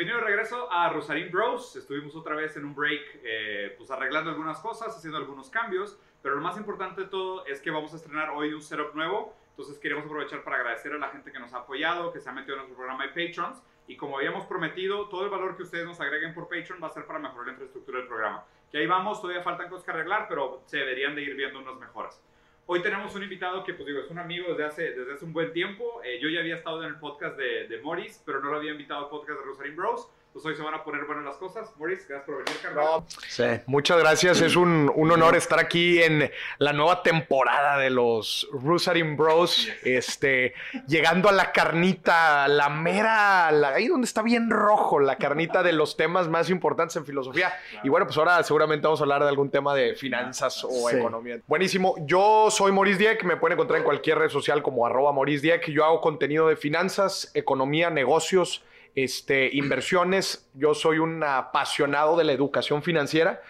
Bienvenido de regreso a Rosarín Bros. Estuvimos otra vez en un break, eh, pues arreglando algunas cosas, haciendo algunos cambios, pero lo más importante de todo es que vamos a estrenar hoy un setup nuevo. Entonces queremos aprovechar para agradecer a la gente que nos ha apoyado, que se ha metido en nuestro programa de Patrons. Y como habíamos prometido, todo el valor que ustedes nos agreguen por Patreon va a ser para mejorar la infraestructura del programa. Que ahí vamos, todavía faltan cosas que arreglar, pero se deberían de ir viendo unas mejoras. Hoy tenemos un invitado que, pues digo, es un amigo desde hace, desde hace un buen tiempo. Eh, yo ya había estado en el podcast de, Morris, pero no lo había invitado al podcast de Rosarín Bros. Pues hoy se van a poner buenas las cosas. Morris, gracias por venir, Carlos. No, sí. Muchas gracias. Es un, un, honor estar aquí en la nueva temporada de los Rosarin Bros. Este, llegando a la carnita, la mera, la, ahí donde está bien rojo, la carnita de los temas más importantes en filosofía. Y bueno, pues ahora seguramente vamos a hablar de algún tema de finanzas o sí. economía. Buenísimo. Yo soy Maurice Dieck. Me pueden encontrar en cualquier red social como arroba Maurice Dieck. Yo hago contenido de finanzas, economía, negocios este, inversiones. Yo soy un apasionado de la educación financiera.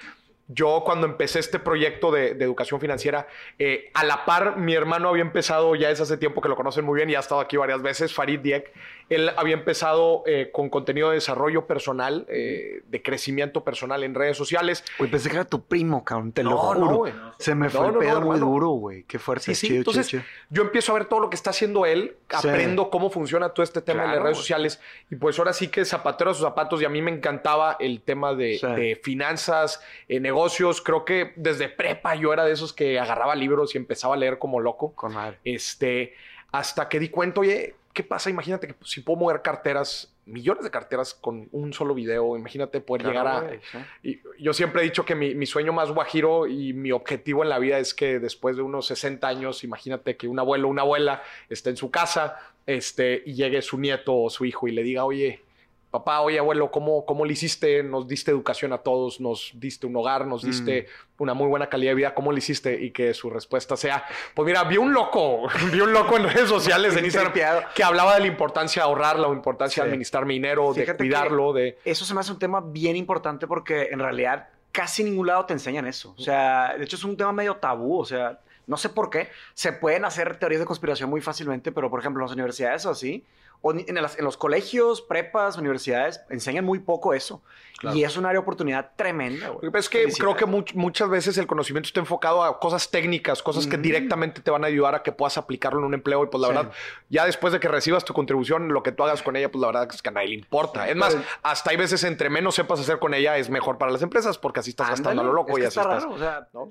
Yo cuando empecé este proyecto de, educación financiera, eh, a la par mi hermano había empezado, ya es hace tiempo que lo conocen muy bien y ha estado aquí varias veces, Farid Dieck, él había empezado eh, con contenido de desarrollo personal, eh, de crecimiento personal en redes sociales. Güey, pensé que era tu primo, cabrón, te no, lo juro. No, Se me fue no, el pedo muy duro, güey. Qué fuerte. Sí, sí. Chido, Entonces, chido, chido. yo empiezo a ver todo lo que está haciendo él, sí. aprendo cómo funciona todo este tema claro, de las redes sociales y pues ahora sí que zapatero a sus zapatos y a mí me encantaba el tema de, sí. de finanzas, eh, negocios. Creo que desde prepa yo era de esos que agarraba libros y empezaba a leer como loco. Con madre. Este, hasta que di cuenta, oye, ¿qué pasa? Imagínate que si puedo mover carteras, millones de carteras con un solo video, imagínate poder claro, llegar a... Sí. y yo siempre he dicho que mi, mi, sueño más guajiro y mi objetivo en la vida es que después de unos 60 años, imagínate que un abuelo o una abuela esté en su casa este, y llegue su nieto o su hijo y le diga, oye, papá, oye abuelo, ¿cómo, ¿cómo le hiciste? Nos diste educación a todos, nos diste un hogar, nos diste mm. una muy buena calidad de vida, ¿cómo le hiciste? Y que su respuesta sea, pues mira, vi un loco, vi un loco en redes sociales, en Instagram, que hablaba de la importancia de ahorrar, la importancia sí. de administrar mi dinero, Fíjate de cuidarlo, de... Eso se me hace un tema bien importante porque en realidad casi ningún llado te enseñan eso. O sea, de hecho es un tema medio tabú, o sea... No sé por qué. Se pueden hacer teorías de conspiración muy fácilmente, pero por ejemplo en las universidades o así, en, las, en, los colegios, prepas, universidades, enseñan muy poco eso. Claro. Y es un área de oportunidad tremenda. Güey. Es que creo que much, muchas veces el conocimiento está enfocado a cosas técnicas, cosas mm. que directamente te van a ayudar a que puedas aplicarlo en un empleo. Y pues la sí. verdad, ya después de que recibas tu contribución, lo que tú hagas con ella, pues la verdad es que a nadie le importa. Es más, hasta hay veces entre menos sepas hacer con ella, es mejor para las empresas porque así estás Ándale, gastando a lo loco es y así está estás. Raro, o sea, ¿no?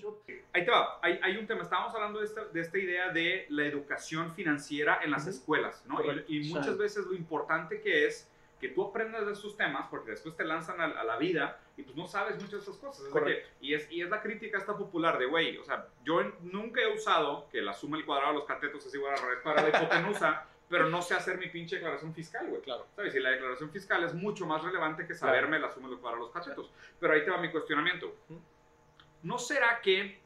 Ahí te va. Hay, hay, un tema. Estábamos hablando de esta, de esta, idea de la educación financiera en las uh -huh. escuelas, ¿no? Y, y, muchas veces lo importante que es que tú aprendas de esos temas porque después te lanzan a, a la vida y pues no sabes muchas de esas cosas. Es que, y, es, y es la crítica esta popular de, güey, o sea, yo nunca he usado que la suma el cuadrado de los catetos es igual a la raíz para la hipotenusa, pero no sé hacer mi pinche declaración fiscal, güey. Claro. ¿Sabes? Y la declaración fiscal es mucho más relevante que saberme claro. la suma del cuadrado de los catetos. Pero ahí te va mi cuestionamiento. ¿No será que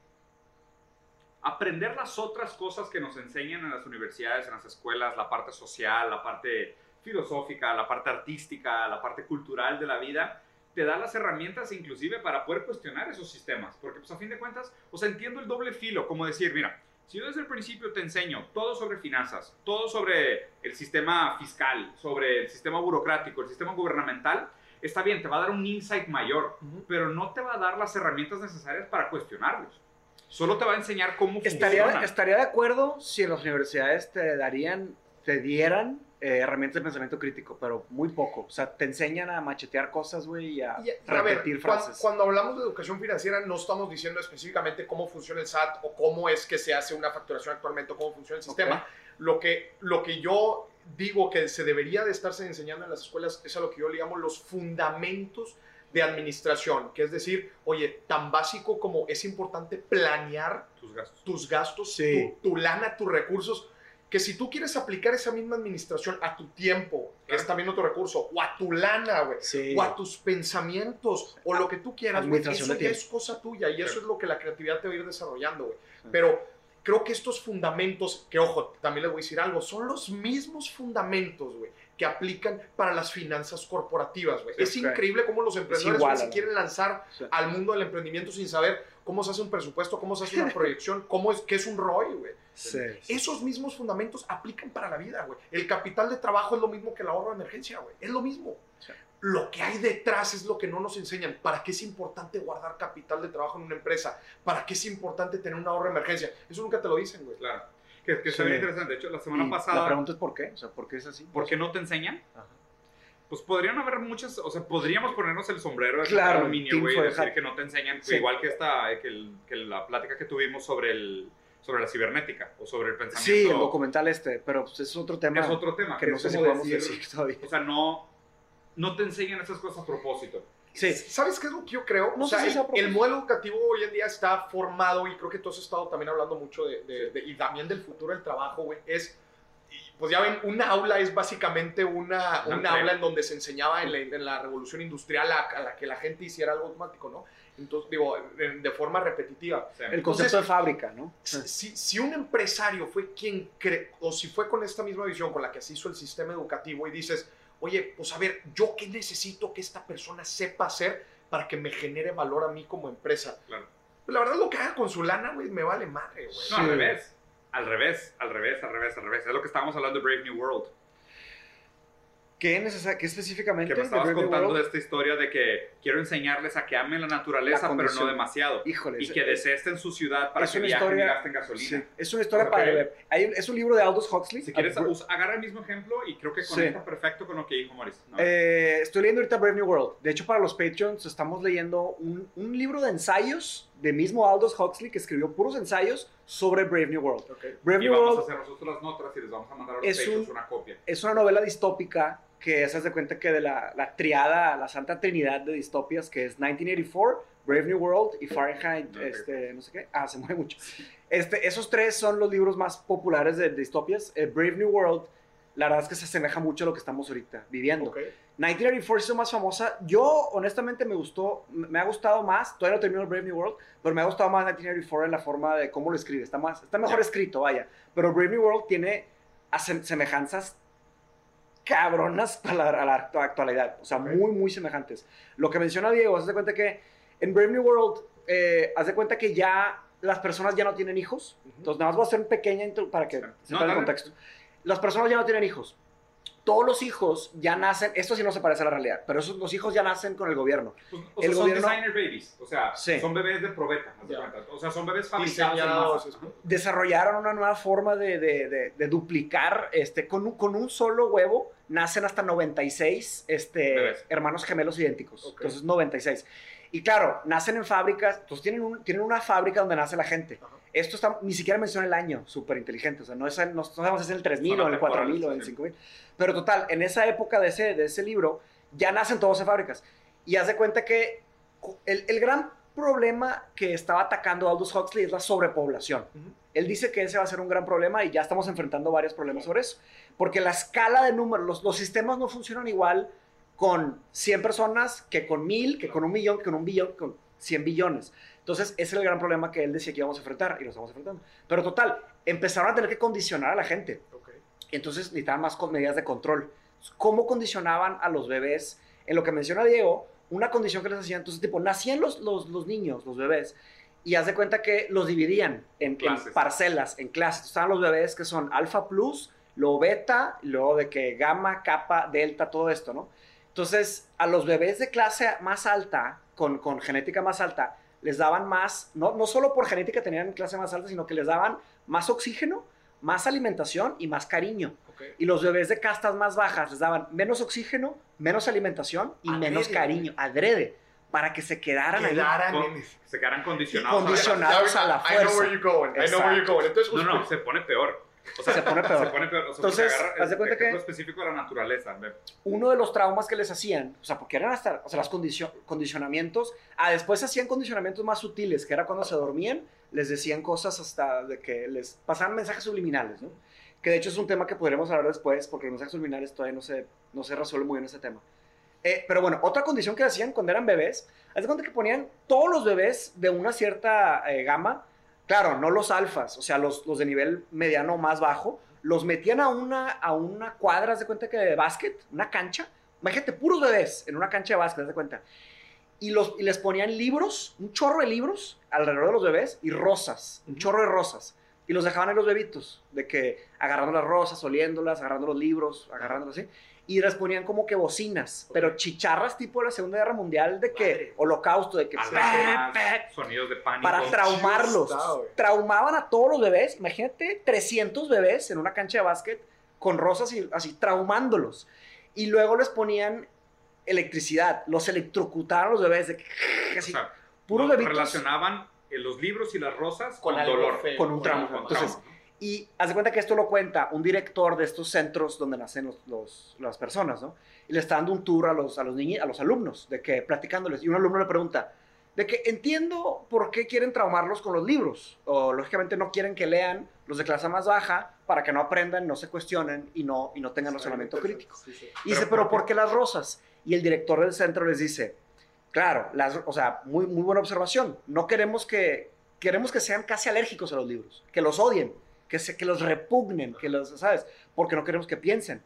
aprender las otras cosas que nos enseñan en las universidades, en las escuelas, la parte social, la parte filosófica, la parte artística, la parte cultural de la vida, te da las herramientas inclusive para poder cuestionar esos sistemas. Porque pues a fin de cuentas, o sea, entiendo el doble filo, como decir, mira, si yo desde el principio te enseño todo sobre finanzas, todo sobre el sistema fiscal, sobre el sistema burocrático, el sistema gubernamental, está bien, te va a dar un insight mayor, uh -huh. pero no te va a dar las herramientas necesarias para cuestionarlos. Solo te va a enseñar cómo estaría, funciona. Estaría de acuerdo si en las universidades te darían, te dieran eh, herramientas de pensamiento crítico, pero muy poco. O sea, te enseñan a machetear cosas, güey, y a, y, a repetir ver, frases. Cuando, cuando, hablamos de educación financiera, no estamos diciendo específicamente cómo funciona el SAT o cómo es que se hace una facturación actualmente o cómo funciona el sistema. Okay. Lo, que, lo que yo digo que se debería de estarse enseñando en las escuelas es a lo que yo le llamo los fundamentos de administración, que es decir, oye, tan básico como es importante planear tus gastos, tus gastos sí. tu, tu, lana, tus recursos, que si tú quieres aplicar esa misma administración a tu tiempo, que es también otro recurso, o a tu lana, güey, sí. o a tus pensamientos, o lo que tú quieras, güey, eso ya es cosa tuya y eso es lo que la creatividad te va a ir desarrollando, güey. Pero creo que estos fundamentos, que ojo, también les voy a decir algo, son los mismos fundamentos, güey, que aplican para las finanzas corporativas, güey. Sí, es okay. increíble cómo los emprendedores igual, se quieren lanzar sí. al mundo del emprendimiento sin saber cómo se hace un presupuesto, cómo se hace una proyección, cómo es, qué es un ROI, güey. Sí, Esos mismos fundamentos aplican para la vida, güey. El capital de trabajo es lo mismo que el ahorro de emergencia, güey. Es lo mismo. lo que hay detrás es lo que no nos enseñan. ¿Para qué es importante guardar capital de trabajo en una empresa? ¿Para qué es importante tener un ahorro de emergencia? Eso nunca te lo dicen, güey. Claro. Que, que está Sí. bien interesante. De hecho, la semana Y pasada. La pregunta es por qué. O sea, ¿por qué es así? ¿Por qué no te enseñan? Ajá. Pues podrían haber muchas, o sea, podríamos ponernos el sombrero de Claro, aluminio, güey, decir que no te enseñan, Sí. igual que esta, que, el- que la plática que tuvimos sobre el, sobre la cibernética o sobre el pensamiento. Sí, el documental este, pero pues, es otro tema es otro tema. que que no sé si podemos decir, decir todavía. O sea, no, no te enseñan esas cosas a propósito. Sí, ¿Sabes qué es lo que yo creo? No o sea, sé si el, modelo educativo hoy en día está formado y creo que tú has estado también hablando mucho de, de- de- y también del futuro del trabajo, güey. Es, pues ya ven, una aula es básicamente una, Una aula en donde se enseñaba en la, en la revolución industrial a, a la que la gente hiciera algo automático, ¿no? Entonces, digo, de, de forma repetitiva. El concepto de fábrica, ¿no? Si, si un empresario fue quien cre o si fue con esta misma visión con la que se hizo el sistema educativo y dices, oye, pues a ver, ¿yo qué necesito que esta persona sepa hacer para que me genere valor a mí como empresa? Claro. Pues la verdad, lo que haga con su lana, güey, me vale madre, güey. No, al Sí. revés. Al revés, al revés, al revés, al revés. Es lo que estábamos hablando de Brave New World. ¿Qué, qué específicamente? Que me de estabas contando de World? esta historia de que quiero enseñarles a que amen la naturaleza, La pero no demasiado. Híjole, Y es- que desesten su ciudad para que viajen historia- y gasten gasolina. sí, es una historia para ver. Hay es un libro de Aldous Huxley. Si quieres, Ah, agarra el mismo ejemplo y creo que Sí. conecta perfecto con lo que dijo Maurice. No, Eh, estoy leyendo ahorita Brave New World. De hecho, para los Patreons estamos leyendo un, un libro de ensayos de mismo Aldous Huxley que escribió puros ensayos sobre Brave New World. Ok. Brave y New vamos a World hacer nosotros las notas y les vamos a mandar a los Es un- una copia. es una novela distópica que se hace cuenta que de la, la triada, la santa trinidad de distopias, que es 1984, Brave New World y Fahrenheit, este, no sé qué. Ah, se mueve mucho. Este, esos tres son los libros más populares de, de distopias. Eh, Brave New World, la verdad es que se asemeja mucho a lo que estamos ahorita viviendo. Ok. 1984 se hizo más famosa. Yo, honestamente, me gustó, me ha gustado más. Todavía no termino Brave New World, pero me ha gustado más 1984 en la forma de cómo lo escribe. Está, más, está mejor escrito, vaya. Pero Brave New World tiene semejanzas cabronas a la, a la actu- actualidad. O sea, Ok. muy, muy semejantes. Lo que menciona Diego, haz de cuenta que en Brave New World, eh, haz de cuenta que ya las personas ya no tienen hijos. Ujú. Entonces, nada más voy a hacer un pequeño para que Sí. sepan No, el contexto. Las personas ya no tienen hijos. Todos los hijos ya nacen, esto sí no se parece a la realidad, pero esos, los hijos ya nacen con el gobierno. Pues, o el sea, son gobierno- designer babies. O sea, Sí. son bebés de probeta. cuenta. O sea, son bebés fabricados. Desarrollaron una nueva forma de, de- de- de duplicar, este, con, un, con un solo huevo, nacen hasta 96 este, hermanos gemelos idénticos. Entonces, 96. Y claro, nacen en fábricas, entonces tienen, un- tienen una fábrica donde nace la gente. Ajá. Esto está, ni siquiera menciona el año, súper inteligente. O sea, no, es, en- no sabemos si es en el 3000 Son o en el 4000 o en el atemporales, sí. 5000. Pero total, en esa época de ese, de ese libro, ya nacen todos en fábricas. Y haz de cuenta que el, el gran problema que estaba atacando Aldous Huxley es la sobrepoblación. Ujú. Él dice que ese va a ser un gran problema y ya estamos enfrentando varios problemas sobre eso. Porque la escala de números, los, los sistemas no funcionan igual con 100 personas que con 1000, que con un millón, que con un billón, con 100 billones. Entonces, ese es el gran problema que él decía que íbamos a enfrentar y lo estamos enfrentando. Pero total, empezaron a tener que condicionar a la gente. Ok. Entonces necesitaban más con- medidas de control. ¿Cómo condicionaban a los bebés? En lo que menciona Diego, una condición que les hacían, entonces, tipo, nacían los, los, los niños, los bebés, y haz de cuenta que los dividían en, parcelas, en clases. Estaban los bebés que son alfa plus, luego beta, y luego de que gamma, kappa, delta, todo esto, ¿no? Entonces, a los bebés de clase más alta, con, con genética más alta, les daban más, no, no solo por genética tenían clase más alta, sino que les daban más oxígeno, más alimentación y más cariño. Y los bebés de castas más bajas les daban menos oxígeno, menos alimentación y Adrede, menos cariño, adrede, para que se quedaran ahí. Quedaran Con- en- Se quedaran condicionados. a- Condicionados. a la I know fuerza. where you're going. I know Exacto. where you're going. Entonces, No, no, pues, se pone peor. O sea, Se pone peor. Se pone peor. O sea, Entonces, haz de cuenta que- específico de la naturaleza. Uno de los traumas que les hacían, o sea, porque eran hasta, o sea, los condicionamientos, ah, después hacían condicionamientos más sutiles, que era cuando se dormían, les decían cosas hasta de que les pasaban mensajes subliminales, ¿no? Que de hecho es un tema que podremos hablar después, porque los mensajes subliminales todavía no se, no se resuelve muy bien ese tema. Eh, pero bueno, otra condición que hacían cuando eran bebés, haz de cuenta que ponían todos los bebés de una cierta eh, gama, claro, no los alfas, o sea, los, los de nivel mediano más bajo, los metían a una, a una cuadra, haz de cuenta que de básquet, una cancha, imagínate, puros bebés en una cancha de básquet, haz de cuenta. Y, los, y les ponían libros, un chorro de libros alrededor de los bebés y rosas, un chorro de rosas, y los dejaban en los bebitos, de que agarrando las rosas, oliéndolas, agarrando los libros, agarrándolas así, y les ponían como que bocinas, pero chicharras tipo de la Segunda Guerra Mundial, de que Madre. holocausto, de que pe, pe, sonidos de pánico. para traumarlos. está. Traumaban a todos los bebés. Imagínate 300 bebés en una cancha de básquet con rosas y así traumándolos. Y luego les ponían electricidad, los electrocutaban a los bebés de que O así, sea, puros no, bebitos relacionaban los libros y las rosas Con con, dolor. feo. con un Con trauma. Entonces, trauma. Y haz de cuenta que esto lo cuenta un director de estos centros donde nacen los, los- las personas, ¿no? Y le está dando un tour a los, a los niños, a los alumnos, de que platicándoles. Y un alumno le pregunta, de que entiendo por qué quieren traumarlos con los libros. O lógicamente no quieren que lean los de clase más baja para que no aprendan, no se cuestionen y no, y no tengan razonamiento crítico. Sí, sí. Y dice, Pero, pero ¿por ¿por qué las rosas? Y el director del centro les dice, claro, las, o sea, muy, muy buena observación. No queremos que, queremos que sean casi alérgicos a los libros, que los odien, que, se, que los repugnen, que los, ¿sabes? Porque no queremos que piensen.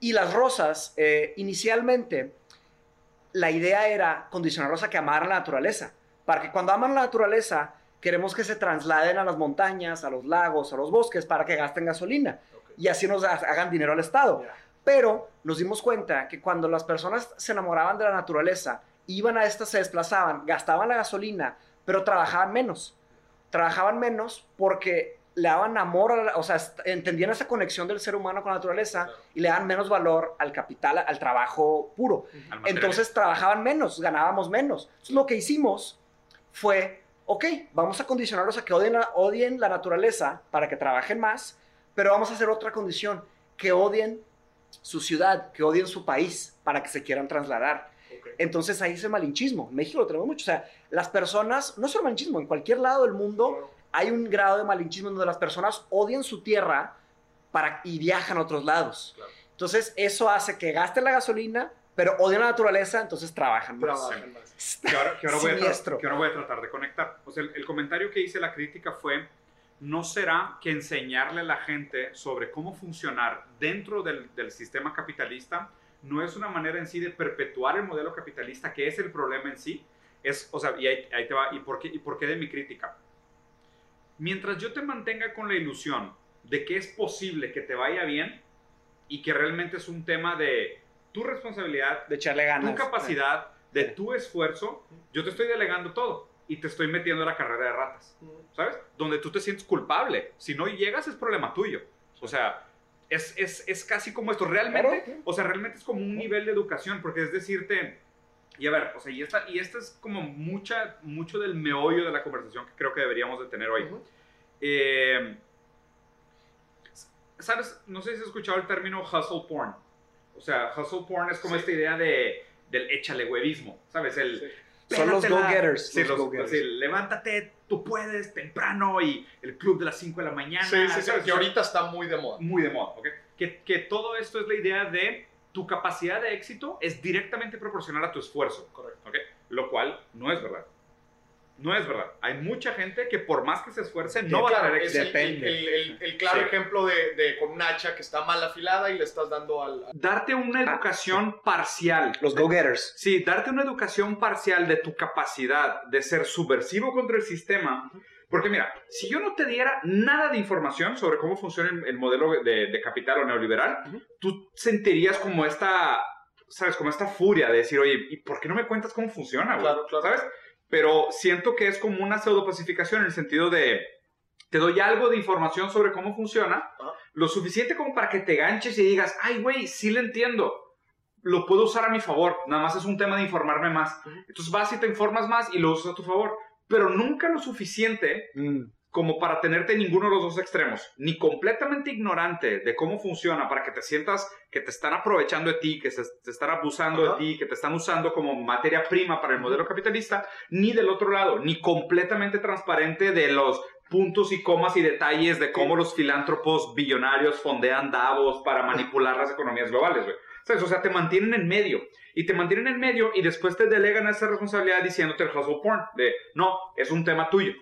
Y las rosas, eh, inicialmente, la idea era condicionarlos a que amaran la naturaleza. Para que cuando aman la naturaleza, queremos que se trasladen a las montañas, a los lagos, a los bosques, para que gasten gasolina. Y así nos ha- hagan dinero al Estado. Pero nos dimos cuenta que cuando las personas se enamoraban de la naturaleza, iban a estas, se desplazaban, gastaban la gasolina, pero trabajaban menos. Trabajaban menos porque le daban amor, o sea, entendían esa conexión del ser humano con la naturaleza Claro. y le daban menos valor al capital, al trabajo puro. Entonces trabajaban menos, ganábamos menos. Entonces lo que hicimos fue, ok, vamos a condicionarlos a que odien la, odien la naturaleza para que trabajen más, pero vamos a hacer otra condición, que odien su ciudad, que odien su país para que se quieran trasladar. Entonces ahí es el malinchismo. En México lo tenemos mucho. O sea, las personas, no solo malinchismo, en cualquier lado del mundo. Hay un grado de malinchismo donde las personas odian su tierra para, y viajan a otros lados. Claro. Entonces eso hace que gasten la gasolina, pero odian la naturaleza, entonces trabajan más. Trabajan más. que ahora, que ahora voy a que ahora voy a tratar de conectar. O sea, el, el comentario que hice, la crítica fue, no será que enseñarle a la gente sobre cómo funcionar dentro del, del sistema capitalista no es una manera en sí de perpetuar el modelo capitalista, que es el problema en sí. Es, o sea, y ahí, ahí te va, ¿y por, qué, ¿y por qué de mi crítica? Mientras yo te mantenga con la ilusión de que es posible que te vaya bien y que realmente es un tema de tu responsabilidad, De echarle ganas. tu capacidad, de tu esfuerzo, yo te estoy delegando todo y te estoy metiendo a la carrera de ratas, ¿sabes? Donde tú te sientes culpable. Si no llegas es problema tuyo. O sea, es, es, es casi como esto. Realmente, o sea, realmente es como un nivel de educación, porque es decirte, y a ver, o sea, y esta, y esta es como mucha, mucho del meollo de la conversación que creo que deberíamos de tener hoy. Ujú. Eh, ¿Sabes? No sé si has escuchado el término hustle porn. O sea, hustle porn es como Sí. esta idea de, del échale huevismo. ¿Sabes? El, Sí. Son los go-getters, Sí, los los- go-getters. sí, levántate, tú puedes, temprano, y el club de las 5 de la mañana. Sí, sí, sí, que ahorita está muy de moda. Muy de moda, ¿ok? Que, que todo esto es la idea de tu capacidad de éxito es directamente proporcional a tu esfuerzo. Correcto. ¿ok? Lo cual no es verdad. No es verdad. Hay mucha gente que por más que se esfuerce no va a es éxito. el, Depende. el- el- el claro Sí. ejemplo de, de con un hacha que está mal afilada y le estás dando al... al- Darte una educación parcial. Los go-getters. Sí, darte una educación parcial de tu capacidad de ser subversivo contra el sistema. Porque mira, si yo no te diera nada de información sobre cómo funciona el, el modelo de, de capital o neoliberal, Ujú. tú sentirías como esta, ¿sabes? Como esta furia de decir, oye, ¿y por qué no me cuentas cómo funciona, güey? Claro, claro. ¿Sabes? Pero siento que es como una pseudopacificación en el sentido de, te doy algo de información sobre cómo funciona, Ajá. lo suficiente como para que te ganches y digas, ay, güey, sí lo entiendo lo puedo usar a mi favor. Nada más es un tema de informarme más. Ujú. Entonces vas y te informas más y lo usas a tu favor. Pero nunca lo suficiente Mm. como para tenerte en ninguno de los dos extremos. Ni completamente ignorante de cómo funciona para que te sientas que te están aprovechando de ti, que se, te están abusando Ajá. de ti, que te están usando como materia prima para el modelo capitalista. Ni del otro lado, ni completamente transparente de los puntos y comas y detalles de cómo los filántropos billonarios fondean Davos para manipular las economías globales. O sea, te mantienen en medio. Y te mantienen en medio y después te delegan esa responsabilidad diciéndote el hustle porn. De, no, es un tema tuyo.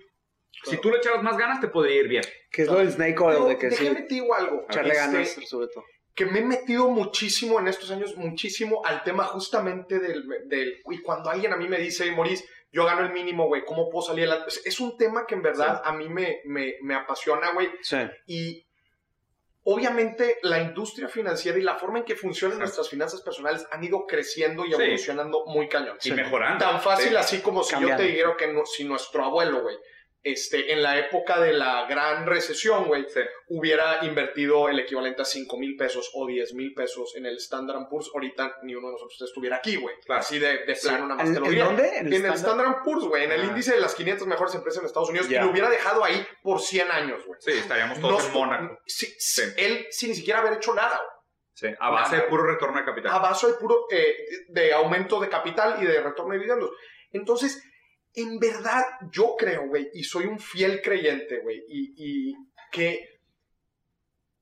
Si tú le echabas más ganas, te podría ir bien. Que es lo del snake oil, Pero de que sí, déjame te digo algo. echarle este, ganas, sobre todo. que me he metido muchísimo en estos años, muchísimo al tema justamente del, del... Y cuando alguien a mí me dice, Maurice, yo gano el mínimo, güey, ¿cómo puedo salir adelante? Es- Es un tema que en verdad a mí me, me, me apasiona, güey, Sí. y obviamente la industria financiera y la forma en que funcionan Sí. nuestras finanzas personales han ido creciendo y Sí. evolucionando muy cañón. Y mejorando. Tan fácil Sí. así como si Cambiando. yo te dijera que no- si nuestro abuelo, güey, este, en la época de la gran recesión, güey, Sí. hubiera invertido el equivalente a 5 mil pesos o 10 mil pesos en el Standard Poor's, ahorita ni uno de nosotros estuviera aquí, güey. Claro. Así de, de plano, nada más ¿En, te lo en dónde? En el Standard? Standard Poor's, güey, en el Ah. índice de las 500 mejores empresas en Estados Unidos, y lo hubiera dejado ahí por 100 años, güey. Sí, estaríamos todos en No- Mónaco. sí, Sí. Él sin ni siquiera haber hecho nada, güey. Sí, a base de puro retorno de capital. a base de puro eh, de aumento de capital y de retorno de dividendos. Entonces, en verdad, yo creo, güey, y soy un fiel creyente, güey, y, y que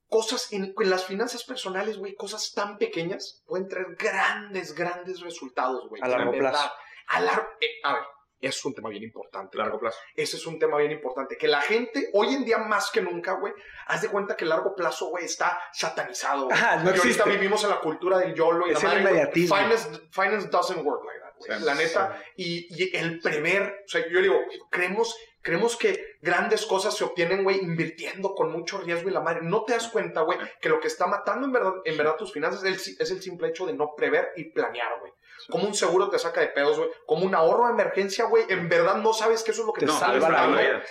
cosas en, en las finanzas personales, güey, cosas tan pequeñas pueden traer grandes, grandes resultados, güey. A largo verdad. plazo. A largo, eh, a ver, es un tema bien importante. largo plazo. Ese es un tema bien importante. Que la gente, hoy en día más que nunca, güey, haz de cuenta que el largo plazo, güey, está satanizado. Ajá, no Y ahorita existe. vivimos en la cultura del YOLO y Es la el madre, inmediatismo. Finance, finance doesn't work like that, la neta. Y, y el prever, o sea, yo digo, creemos, creemos que grandes cosas se obtienen, güey, invirtiendo con mucho riesgo y la madre. No te das cuenta, güey, que lo que está matando en verdad, en verdad tus finanzas es el, es el simple hecho de no prever y planear, güey. Como un seguro te saca de pedos, güey. Como un ahorro de emergencia, güey. En verdad no sabes que eso es lo que Te salva salva la vida.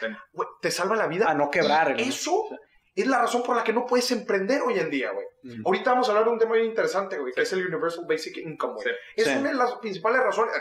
te salva la vida. A no quebrar, eso es la razón por la que no puedes emprender hoy en día, güey. Mm. Ahorita vamos a hablar de un tema bien interesante, güey, que Sí. es el Universal Basic Income, güey. Sí. Es Sí. una de las principales razones.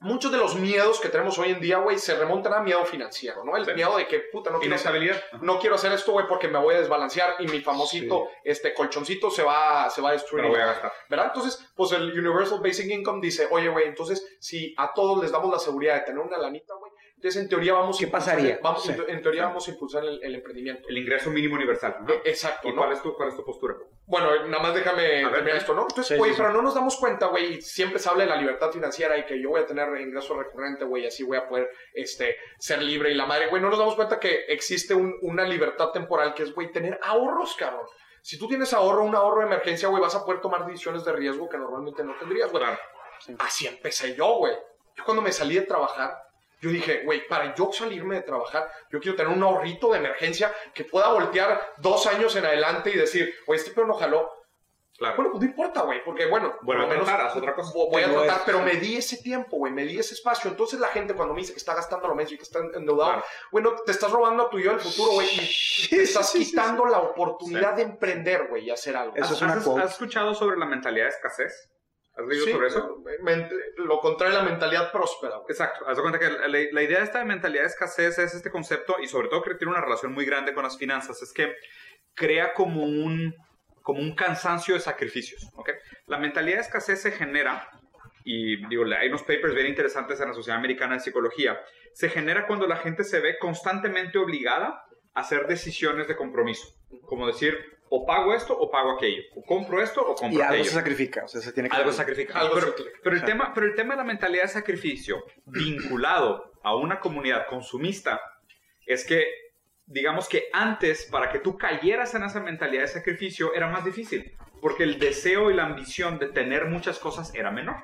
Muchos de los miedos que tenemos hoy en día, güey, se remontan a miedo financiero, ¿no? El Sí. miedo de que, puta, no quiero, hacer, no quiero hacer esto, güey, porque me voy a desbalancear y mi famosito este colchoncito se va, se va a destruir. lo voy a gastar. ¿verdad? Entonces, pues el Universal Basic Income dice, oye, güey, entonces si a todos les damos la seguridad de tener una lanita, güey, entonces en teoría vamos ¿Qué a impulsar, pasaría? vamos, Sí. en teoría vamos a impulsar el, el emprendimiento. El ingreso mínimo universal. Ajá. Eh, Exacto, ¿Y ¿no? cuál es, tu, cuál es tu postura? Bueno, nada más déjame ver, terminar sí. esto, ¿no? Entonces, güey, sí, sí. pero no nos damos cuenta, güey, y siempre se habla de la libertad financiera y que yo voy a tener ingreso recurrente, güey, y así voy a poder este, ser libre y la madre, güey, no nos damos cuenta que existe un- una libertad temporal que es, güey, tener ahorros, cabrón. Si tú tienes ahorro, un ahorro de emergencia, güey, vas a poder tomar decisiones de riesgo que normalmente no tendrías, güey. Así empecé yo, güey. Yo cuando me salí de trabajar, yo dije, güey, para yo salirme de trabajar, yo quiero tener un ahorrito de emergencia que pueda voltear dos años en adelante y decir, güey, este pedo no jaló. Claro. Bueno, pues no importa, güey, porque bueno, lo menos tratar, haz otra cosa. vo- voy a tratar, eso, pero sí. me di ese tiempo, güey, me di ese espacio. Entonces la gente cuando me dice que está gastando lo mismo y que está endeudado, Claro. bueno, te estás robando a tu yo del futuro, güey, y te estás Sí, sí, sí, quitando la oportunidad de emprender, güey, y hacer algo. Eso ¿Has, es una has- has escuchado sobre la mentalidad de escasez? ¿Has leído Sí, sobre eso? men- lo contrario a la mentalidad próspera, güey. Exacto, haz de cuenta que la, la- la idea de esta mentalidad de escasez es este concepto y sobre todo que tiene una relación muy grande con las finanzas, es que crea como un, como un cansancio de sacrificios. ¿ok? La mentalidad de escasez se genera, y digo, hay unos papers bien interesantes en la Sociedad Americana de Psicología, se genera cuando la gente se ve constantemente obligada a hacer decisiones de compromiso, como decir, o pago esto o pago aquello, o compro esto o compro Y algo aquello. se sacrifica, o sea, se tiene que... Algo sacrifica. Algo pero, sacrifica. pero el tema, pero el tema de la mentalidad de sacrificio vinculado a una comunidad consumista es que, digamos que antes, para que tú cayeras en esa mentalidad de sacrificio, era más difícil. Porque el deseo y la ambición de tener muchas cosas era menor.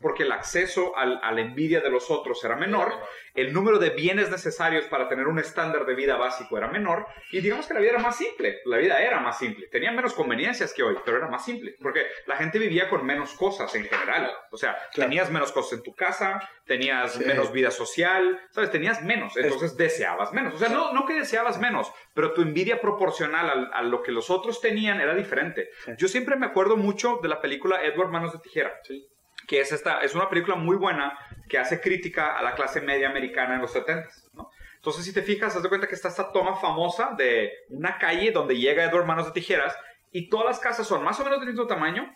Porque el acceso al- a la envidia de los otros era menor, el número de bienes necesarios para tener un estándar de vida básico era menor y digamos que la vida era más simple, la vida era más simple, tenía menos conveniencias que hoy, pero era más simple, porque la gente vivía con menos cosas en general, o sea, Claro. tenías menos cosas en tu casa, tenías Sí. menos vida social, ¿sabes? Tenías menos, entonces deseabas menos, o sea, no, no que deseabas menos, pero tu envidia proporcional al- a, lo que los otros tenían era diferente. Sí. Yo siempre me acuerdo mucho de la película Edward Manos de Tijera que es, esta, es una película muy buena que hace crítica a la clase media americana en los 70 ¿no? Entonces, si te fijas, haz de cuenta que está esta toma famosa de una calle donde llega Edward Manos de Tijeras y todas las casas son más o menos del mismo tamaño.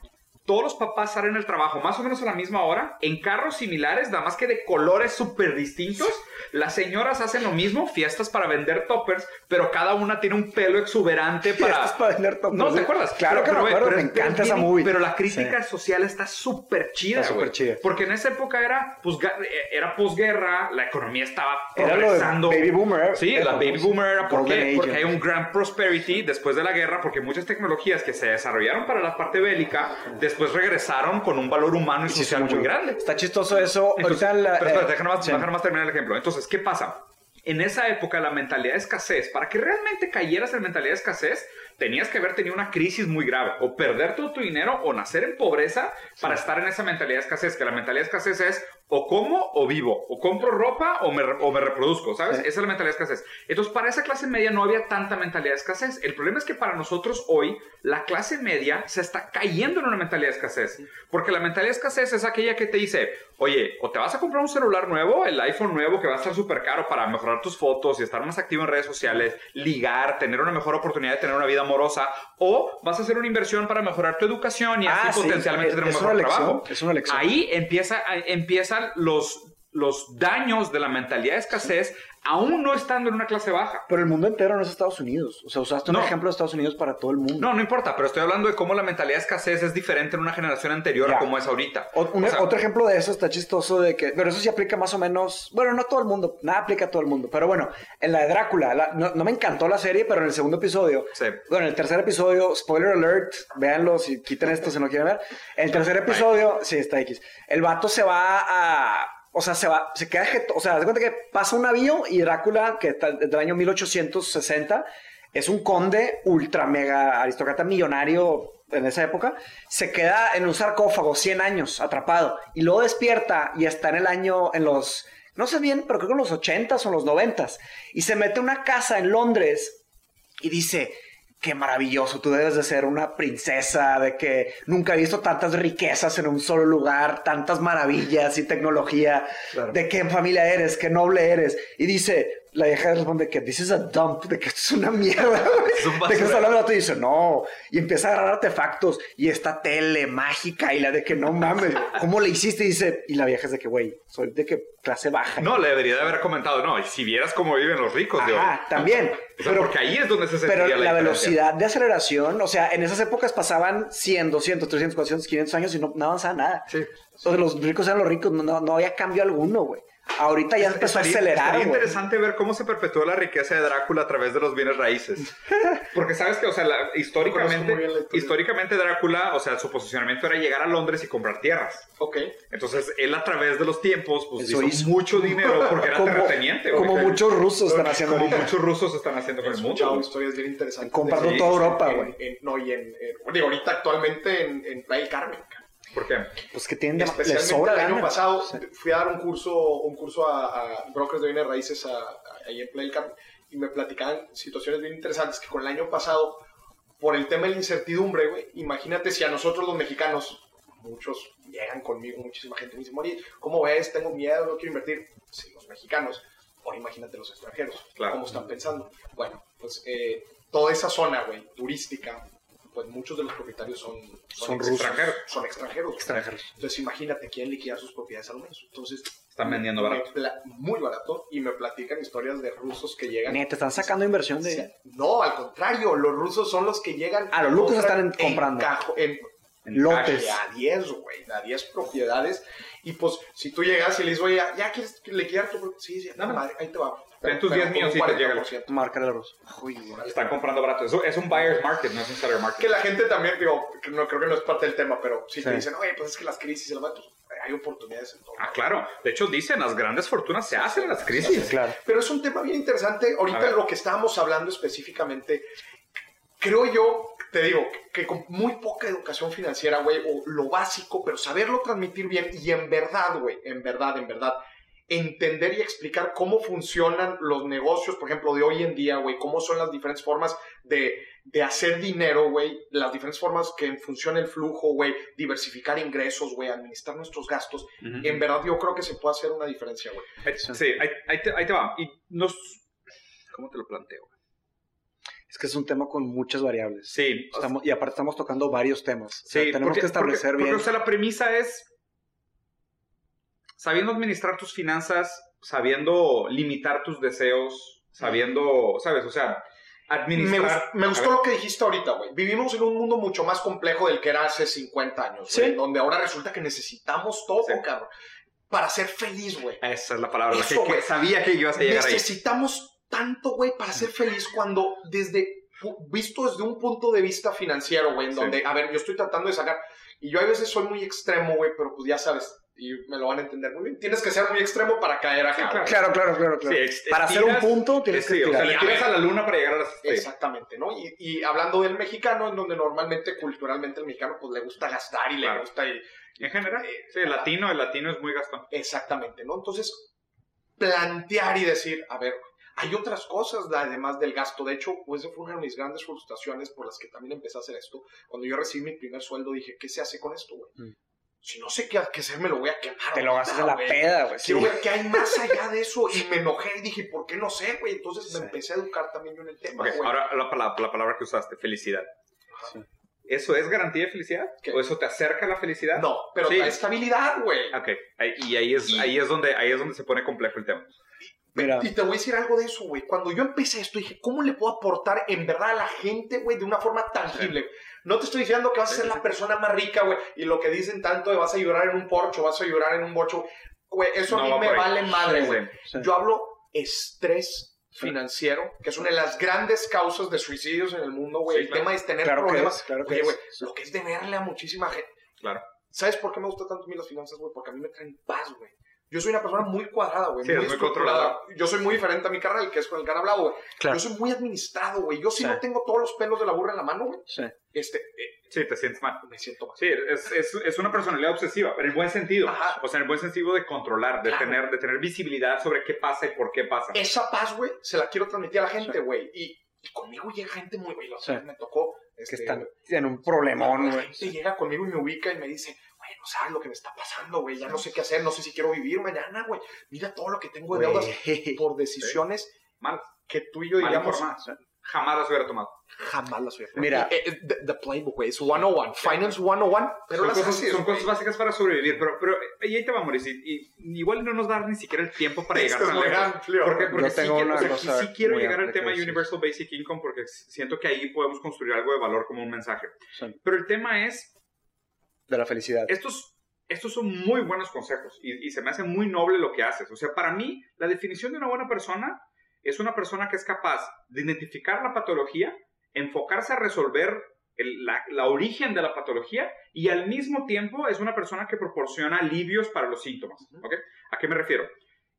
Todos los papás salen del trabajo más o menos a la misma hora, en carros similares, nada más que de colores súper distintos. Las señoras hacen lo mismo, fiestas para vender toppers, pero cada una tiene un pelo exuberante para... Fiestas para vender toppers. No, ¿te acuerdas? Claro que me pero, acuerdo, pero me es- pero encanta es esa movie. Pero la crítica social está súper chida, Está súper chida. Porque en esa época era, pues, era posguerra, la economía estaba Era lo de progresando. Baby Boomer. Sí, Era la baby boomer era porque, porque hay un gran prosperity después de la guerra, porque muchas tecnologías que se desarrollaron para la parte bélica, después después regresaron con un valor humano y social muy grande. Está chistoso eso. Entonces, Ahorita la- pero eh, déjame más, sí. déjame más terminar el ejemplo. Entonces, ¿qué pasa? En esa época, la mentalidad de escasez, para que realmente cayeras en mentalidad de escasez, tenías que haber tenido una crisis muy grave, o perder todo tu dinero, o nacer en pobreza para estar en esa mentalidad de escasez, que la mentalidad de escasez es o como o vivo, o compro ropa o me, o me reproduzco, ¿sabes? Sí. Esa es la mentalidad de escasez. Entonces, para esa clase media no había tanta mentalidad de escasez. El problema es que para nosotros hoy, la clase media se está cayendo en una mentalidad de escasez. Porque la mentalidad de escasez es aquella que te dice, oye, o te vas a comprar un celular nuevo, el iPhone nuevo que va a estar súper caro para mejorar tus fotos y estar más activo en redes sociales, ligar, tener una mejor oportunidad de tener una vida amorosa, o vas a hacer una inversión para mejorar tu educación y así Ah, sí, potencialmente es- tener un mejor trabajo. es una. Ahí empieza, a- empiezan los, los daños de la mentalidad de escasez, aún no estando en una clase baja. Pero el mundo entero no es Estados Unidos. O sea, usaste un No. ejemplo de Estados Unidos para todo el mundo. No, no importa, pero estoy hablando de cómo la mentalidad de escasez es diferente en una generación anterior Ya. a como es ahorita. O- un- O sea, otro ejemplo de eso está chistoso de que, pero eso sí aplica más o menos, bueno, no a todo el mundo, nada aplica a todo el mundo, pero bueno, en la de Drácula, la- no, no me encantó la serie, pero en el segundo episodio, Sí. bueno, en el tercer episodio, spoiler alert, véanlo si quiten esto si no quieren ver, en el tercer episodio, sí, está X, el vato se va a, o sea, se va, se queda, o sea, de cuenta que pasa un navío y Drácula, que está del año 1860, es un conde ultra mega aristócrata millonario en esa época, se queda en un sarcófago 100 años atrapado y luego despierta y está en el año, en los, no sé bien, pero creo que en los 80s o los 90s y se mete a una casa en Londres y dice, qué maravilloso, tú debes de ser una princesa, de que nunca he visto tantas riquezas en un solo lugar, tantas maravillas y tecnología, Claro. de qué familia eres, qué noble eres. Y dice, la vieja responde que this is a dump, de que esto es una mierda, güey. Es un de que está hablando y dice, no, y empieza a agarrar artefactos y esta tele mágica y la de que no mames, ¿cómo le hiciste? Y dice, y la vieja es de que, güey, soy de que clase baja. No, le debería de haber comentado, no, y si vieras cómo viven los ricos de hoy. Ajá, también. O sea, porque ahí es donde se Pero sentiría la, velocidad de aceleración, o sea, en esas épocas pasaban 100, 200, 300, 400, 500 años y no, no avanzaba nada. Sí. O sea, los ricos eran los ricos, no, no, no había cambio alguno, güey. Ahorita ya empezó a Estaría- acelerar, Estaría güey. interesante ver cómo se perpetuó la riqueza de Drácula a través de los bienes raíces. Porque sabes que, o sea, la- históricamente, la históricamente Drácula, o sea, su posicionamiento era llegar a Londres y comprar tierras. Ok. Entonces, él a través de los tiempos, pues Eso hizo, hizo. mucho dinero porque era Como, terrateniente. güey. como muchos rusos están haciendo Como ahorita. muchos rusos están haciendo con el mundo. historias bien interesantes. Comprando toda Europa, güey. No, y en, en- digo, ahorita actualmente en, en Playa del Carmen. ¿Por qué? Pues que tienen Especialmente sobra el año pasado Sí. fui a dar un curso, un curso a, a brokers de bienes raíces a- a- ahí en Playa del Carmen y me platicaban situaciones bien interesantes que con el año pasado, por el tema de la incertidumbre, güey, imagínate si a nosotros los mexicanos, muchos llegan conmigo, muchísima gente me dice, Mori, ¿cómo ves? Tengo miedo, no quiero invertir. Sí, los mexicanos, ahora imagínate los extranjeros, Claro. cómo están pensando. Bueno, pues eh, toda esa zona, güey, turística, pues muchos de los propietarios son, Son rusos. Extranjeros. Son extranjeros. Extranjeros. Entonces imagínate quién liquida sus propiedades al mes. Entonces Están vendiendo barato. muy barato y me platican historias de rusos que llegan. Neta, están sacando inversión de... Sí. No, al contrario, los rusos son los que llegan. Ah, los compran están en- comprando. cajo- en Lotes. a 10, güey, a 10 propiedades. Y pues, si tú llegas y le dices, oye, ¿ya, quieres liquidar tu propiedad? Sí, sí, Dame. madre, ahí te va. Tus Pero 10 con míos un y te llega el- 40%. Marca de ruso. Están comprando barato. Eso es un buyer's market, no es un seller market. Que la gente también, digo, no creo que no es parte del tema, pero si te Sí. dicen, oye, pues es que las crisis y los vatos, hay oportunidades en todo. Ah, claro. De hecho, dicen, las grandes fortunas se hacen en las crisis. Claro. Pero es un tema bien interesante. Ahorita lo que estábamos hablando específicamente, creo yo, te digo, que con muy poca educación financiera, güey, o lo básico, pero saberlo transmitir bien y en verdad, güey, en verdad, en verdad, entender y explicar cómo funcionan los negocios, por ejemplo, de hoy en día, güey, cómo son las diferentes formas de, de hacer dinero, güey, las diferentes formas que funciona el flujo, güey, diversificar ingresos, güey, administrar nuestros gastos. Ujú. En verdad, yo creo que se puede hacer una diferencia, güey. Sí, ahí, ahí te, ahí te va. Y nos... ¿Cómo te lo planteo? Es que es un tema con muchas variables. Sí, Estamos- y aparte estamos tocando varios temas. O sea, Sí, tenemos porque- que establecer porque- bien. Porque, o sea, la premisa es sabiendo administrar tus finanzas, sabiendo limitar tus deseos, sabiendo, ¿sabes? O sea, Me, administrar. gust- me gustó lo que dijiste ahorita, güey. Vivimos en un mundo mucho más complejo del que era hace 50 años, Sí. güey, donde ahora resulta que necesitamos todo, Sí. cabrón, para ser feliz, güey. Esa es la palabra. la Eso, que, que sabía que ibas a llegar ahí. Necesitamos tanto, güey, para ser feliz cuando desde, visto desde un punto de vista financiero, güey, en Sí. donde, a ver, yo estoy tratando de sacar, Y yo a veces soy muy extremo, güey, pero pues ya sabes, y me lo van a entender muy bien. Tienes que ser muy extremo para caer acá. claro. Claro, claro, claro, claro. Sí, Para hacer un punto tienes que Sí, o sea, tirar. le tiras a la luna para llegar a las estrellas. Exactamente, ¿no? Y, y hablando del mexicano, en donde normalmente, culturalmente, el mexicano, pues le gusta gastar y le Claro. gusta y, En general, Eh, sí, el latino, el latino es muy gastón. Exactamente, ¿no? Entonces, plantear y decir, a ver, hay otras cosas de- además del gasto. De hecho, pues esa fue una de mis grandes frustraciones por las que también empecé a hacer esto. Cuando yo recibí mi primer sueldo, dije, ¿qué se hace con esto, güey? Mm. Si no sé qué, qué hacer, me lo voy a quemar. Te lo gastas en la güey. peda, güey. sí. Quiero ver qué hay más allá de eso. Y me enojé y dije, ¿por qué no sé, güey? Entonces Sí. me empecé a educar también yo en el tema, Ok, güey. ahora la, pala- la palabra que usaste, felicidad. Sí. ¿Eso es garantía de felicidad? ¿Qué? ¿O eso te acerca a la felicidad? No, pero Sí. la estabilidad, güey. Ok, ahí- y ahí es, Y- ahí, es donde, ahí es donde se pone complejo el tema. Mira, Y te voy a decir algo de eso, güey. Cuando yo empecé esto, dije, ¿cómo le puedo aportar en verdad a la gente, güey, de una forma tangible? No te estoy diciendo que vas a ser la persona más rica, güey, y lo que dicen tanto de vas a llorar en un Porsche, o vas a llorar en un bocho, güey, eso No a mí me vale madre, güey. sí. sí. Yo hablo estrés financiero, que es una de las grandes causas de suicidios en el mundo, güey. Sí, el claro. tema es tener Claro que problemas. es, claro que Oye, güey, lo que es deberle a muchísima gente. Claro. ¿Sabes por qué me gusta tanto a mí las finanzas, güey? Porque a mí me traen paz, güey. Yo soy una persona muy cuadrada, güey. Sí, es muy estructurada. controlada. Yo soy muy diferente a mi carnal, que es con el que han hablado, güey. Claro. Yo soy muy administrado, güey. Yo si Sí. no tengo todos los pelos de la burra en la mano, güey, Sí. este, eh, Sí, te sientes mal. me siento mal. Sí, es, es, es una personalidad obsesiva, pero en el buen sentido. Ajá. O sea, en el buen sentido de controlar, de, Claro. tener, de tener visibilidad sobre qué pasa y por qué pasa. Esa paz, güey, se la quiero transmitir a la gente, Sí. güey. Y, y conmigo llega gente muy, güey, me tocó. Que Este, están en un problemón, La güey. gente llega conmigo y me ubica y me dice, no sabes lo que me está pasando, güey. Ya no sé qué hacer, no sé si quiero vivir mañana, güey. Mira todo lo que tengo de deudas por decisiones Mal, que tú y yo, digamos, informada. Jamás las hubiera tomado. jamás las voy a hacer. Mira. Eh, eh, the, the playbook, güey, es 101. Finance 101, pero son las cosas, son cosas básicas para sobrevivir, pero, pero y ahí te va, Mauricio. Y, y igual no nos da ni siquiera el tiempo para llegar Esto es tan lejos. Porque, porque sí, tengo quiero, o sea, sí quiero llegar al tema. Universal Basic Income porque siento que ahí podemos construir algo de valor como un mensaje. Sí. Pero el tema es, De la felicidad. estos, estos son muy buenos consejos y, y se me hace muy noble lo que haces. O sea, para mí, la definición de una buena persona es una persona que es capaz de identificar la patología, enfocarse a resolver el- la, la origen de la patología y al mismo tiempo es una persona que proporciona alivios para los síntomas. ¿ok? ¿A qué me refiero?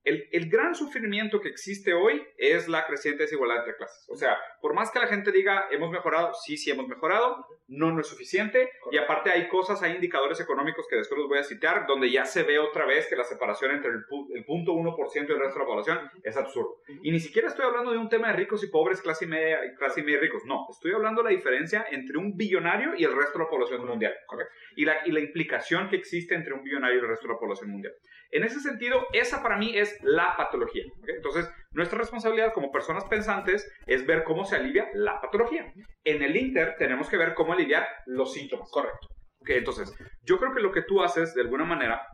El, el gran sufrimiento que existe hoy es la creciente desigualdad entre clases. O sea, por más que la gente diga, hemos mejorado, sí, sí hemos mejorado, no, no es suficiente. Y aparte hay cosas, hay indicadores económicos que después los voy a citar, donde ya se ve otra vez que la separación entre el, pu- el punto 1% y el resto de la población es absurdo. Y ni siquiera estoy hablando de un tema de ricos y pobres, clase y media, clase y media ricos. No, estoy hablando de la diferencia entre un billonario y el resto de la población mundial. ¿ok? Y, la, y la implicación que existe entre un billonario y el resto de la población mundial. En ese sentido, esa para mí es la patología. Entonces, nuestra responsabilidad como personas pensantes es ver cómo se alivia la patología. En el Inter tenemos que ver cómo aliviar los síntomas. Correcto. Entonces, yo creo que lo que tú haces, de alguna manera,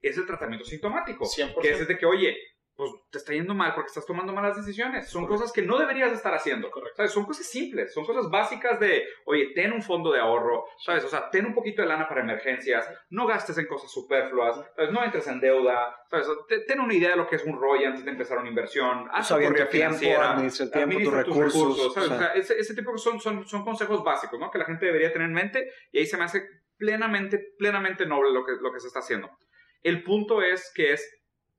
es el tratamiento sintomático. 100%. Que es de que, oye, pues te está yendo mal porque estás tomando malas decisiones. Son cosas que no deberías estar haciendo. ¿Sabes? Son cosas simples, son cosas básicas de, oye, ten un fondo de ahorro, ¿sabes? O sea, ten un poquito de lana para emergencias, no gastes en cosas superfluas, ¿sabes? No entres en deuda, ¿sabes? Te- Ten una idea de lo que es un ROI antes de empezar una inversión, haz tu corrida tiempo, financiera, administra tiempo, tus administra recursos, ¿sabes? o O sea. sea, ese, ese tipo son, son, son consejos básicos, ¿no? Que la gente debería tener en mente y ahí se me hace plenamente, plenamente noble lo que, lo que se está haciendo. El punto es que es,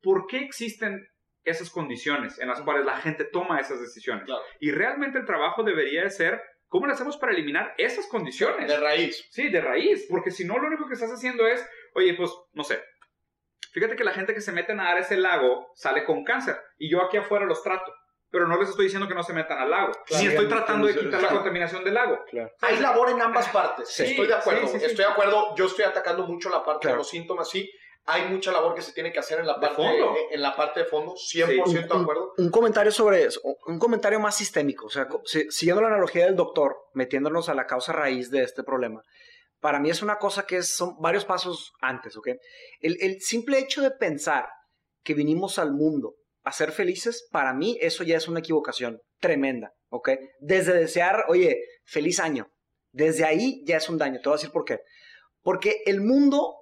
¿por qué existen esas condiciones en las cuales la gente toma esas decisiones? Claro. Y realmente el trabajo debería de ser, ¿cómo lo hacemos para eliminar esas condiciones? De raíz. Sí, de raíz, porque si no, lo único que estás haciendo es, oye, pues, no sé, fíjate que la gente que se mete a nadar ese lago sale con cáncer y yo aquí afuera los trato, pero no les estoy diciendo que no se metan al lago, Claro. ni estoy tratando de quitar la contaminación del lago. Claro. Hay labor en ambas partes. Sí. estoy de acuerdo. Sí, sí, sí. Estoy de acuerdo. Yo estoy atacando mucho la parte Claro. de los síntomas, sí. Hay mucha labor que se tiene que hacer en la De parte fondo. en- en la parte de fondo, 100% de acuerdo. Un comentario sobre eso, un comentario más sistémico, o sea, si- siguiendo la analogía del doctor, metiéndonos a la causa raíz de este problema, para mí es una cosa que es- son varios pasos antes, ¿ok? El, el simple hecho de pensar que vinimos al mundo a ser felices, para mí eso ya es una equivocación tremenda, ¿ok? Desde desear, oye, feliz año, desde ahí ya es un daño, te voy a decir por qué. Porque el mundo,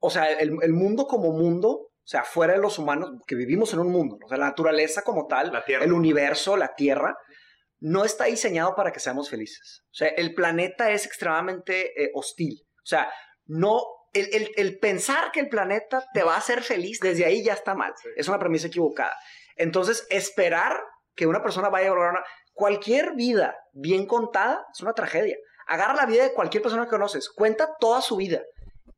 o sea, el, el mundo como mundo, o sea, fuera de los humanos, que vivimos en un mundo, ¿no? o sea, la naturaleza como tal, La el universo, la Tierra, no está diseñado para que seamos felices. O sea, el planeta es extremadamente eh, hostil. O sea, no, el, el- el pensar que el planeta te va a hacer feliz, desde ahí ya está mal. Es una premisa equivocada. Entonces, esperar que una persona vaya a lograr una... Cualquier vida bien contada es una tragedia. Agarra la vida de cualquier persona que conoces, cuenta toda su vida.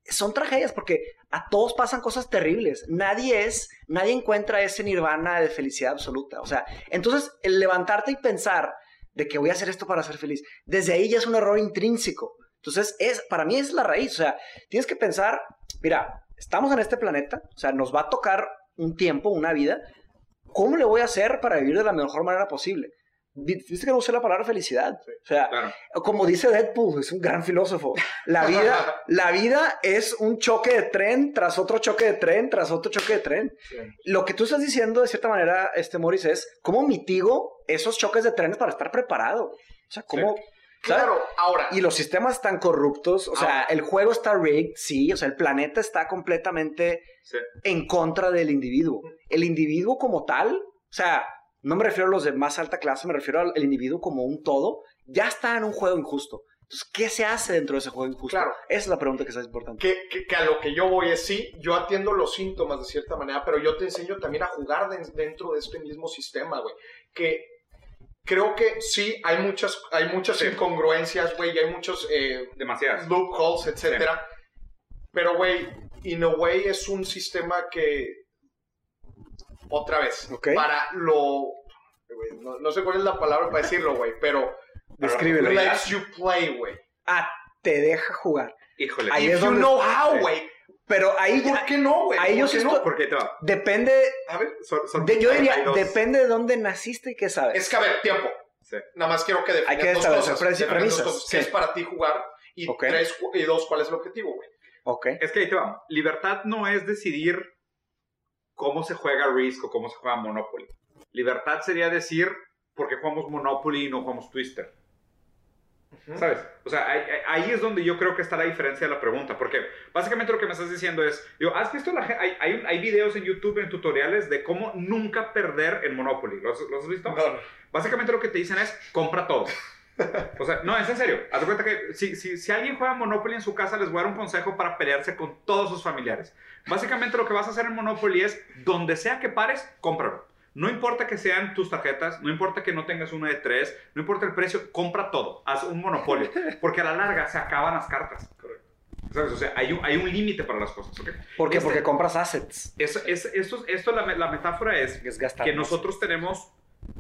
Son tragedias porque a todos pasan cosas terribles. Nadie es, nadie encuentra ese nirvana de felicidad absoluta. O sea, entonces el levantarte y pensar de que voy a hacer esto para ser feliz, desde ahí ya es un error intrínseco. Entonces, es, para mí es la raíz. O sea, tienes que pensar, mira, estamos en este planeta, o sea, nos va a tocar un tiempo, una vida. ¿Cómo le voy a hacer para vivir de la mejor manera posible? Vi- Viste que no usé la palabra felicidad. O sea, Claro. como dice Deadpool, es un gran filósofo. La vida, la vida es un choque de tren tras otro choque de tren tras otro choque de tren. Lo que tú estás diciendo, de cierta manera, este Morris, es cómo mitigo esos choques de trenes para estar preparado. O sea, cómo. Claro, ahora. Y los sistemas están corruptos, o sea, Ahora. el juego está rigged, sí, o sea, el planeta está completamente Sí. en contra del individuo. El individuo como tal, o sea, no me refiero a los de más alta clase, me refiero al el individuo como un todo, ya está en un juego injusto. Entonces, ¿qué se hace dentro de ese juego injusto? Claro. Esa es la pregunta que es importante. Que, que- que a lo que yo voy es sí, yo atiendo los síntomas de cierta manera, pero yo te enseño también a jugar den- dentro de este mismo sistema, güey. Que creo que sí, hay muchas, hay muchas Sí. incongruencias, güey, y hay muchos eh, Demasiadas. loopholes, etcétera. Pero, güey, in a way es un sistema que, otra vez, para lo... No, no sé cuál es la palabra para decirlo, güey, pero... Descríbelo. Lets you play, güey. Ah, te deja jugar. Híjole. Ahí If es you donde- know how, güey. Pero ahí ¿Por ya, qué no, güey? ahí yo ¿Por sí qué estoy- no? ¿Por qué te va? depende, A ver, Son- son- de- yo diría, depende de dónde naciste y qué sabes. es que, a ver, tiempo. Sí. Nada más quiero que definas Hay que dos cosas. pre- Definas dos premisas, cosas. sí. ¿Qué es para ti jugar? Y, tres, y dos, ¿cuál es el objetivo, güey? Ok. Es que ahí te va. Libertad no es decidir cómo se juega Risk o cómo se juega Monopoly. Libertad sería decir por qué jugamos Monopoly y no jugamos Twister. ¿Sabes? O sea, ahí, ahí es donde yo creo que está la diferencia de la pregunta. Porque básicamente lo que me estás diciendo es, digo, ¿has visto la hay, hay, hay videos en YouTube, en tutoriales de cómo nunca perder en Monopoly? ¿Los, los has visto? Básicamente lo que te dicen es, compra todo. O sea, no, es en serio. Haz de cuenta que si, si, si alguien juega Monopoly en su casa, les voy a dar un consejo para pelearse con todos sus familiares. Básicamente lo que vas a hacer en Monopoly es, donde sea que pares, cómpralo. No importa que sean tus tarjetas, no importa que no tengas una de tres, no importa el precio, compra todo. Haz un monopolio. Porque a la larga se acaban las cartas. ¿Sabes? O sea, hay un, hay un límite para las cosas. ¿ok? ¿Por qué? Este- Porque compras assets. Eso, es, esto, esto la, la metáfora es Es que nosotros tenemos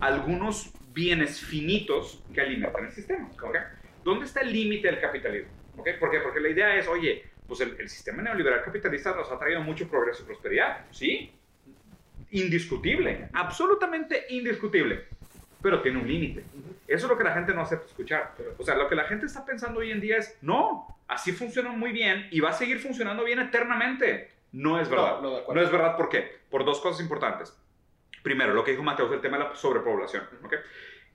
algunos bienes finitos que alimentan el sistema. ¿ok? ¿Dónde está el límite del capitalismo? ¿ok? ¿Por qué? Porque la idea es, oye, pues el, el sistema neoliberal capitalista nos ha traído mucho progreso y prosperidad. Sí, indiscutible, absolutamente indiscutible, pero tiene un límite. Eso es lo que la gente no acepta escuchar. O sea, lo que la gente está pensando hoy en día es, no, así funciona muy bien y va a seguir funcionando bien eternamente. No es verdad. No, no. No es verdad, ¿por qué? Por dos cosas importantes. Primero, lo que dijo Mateo, el tema de la sobrepoblación. ¿ok?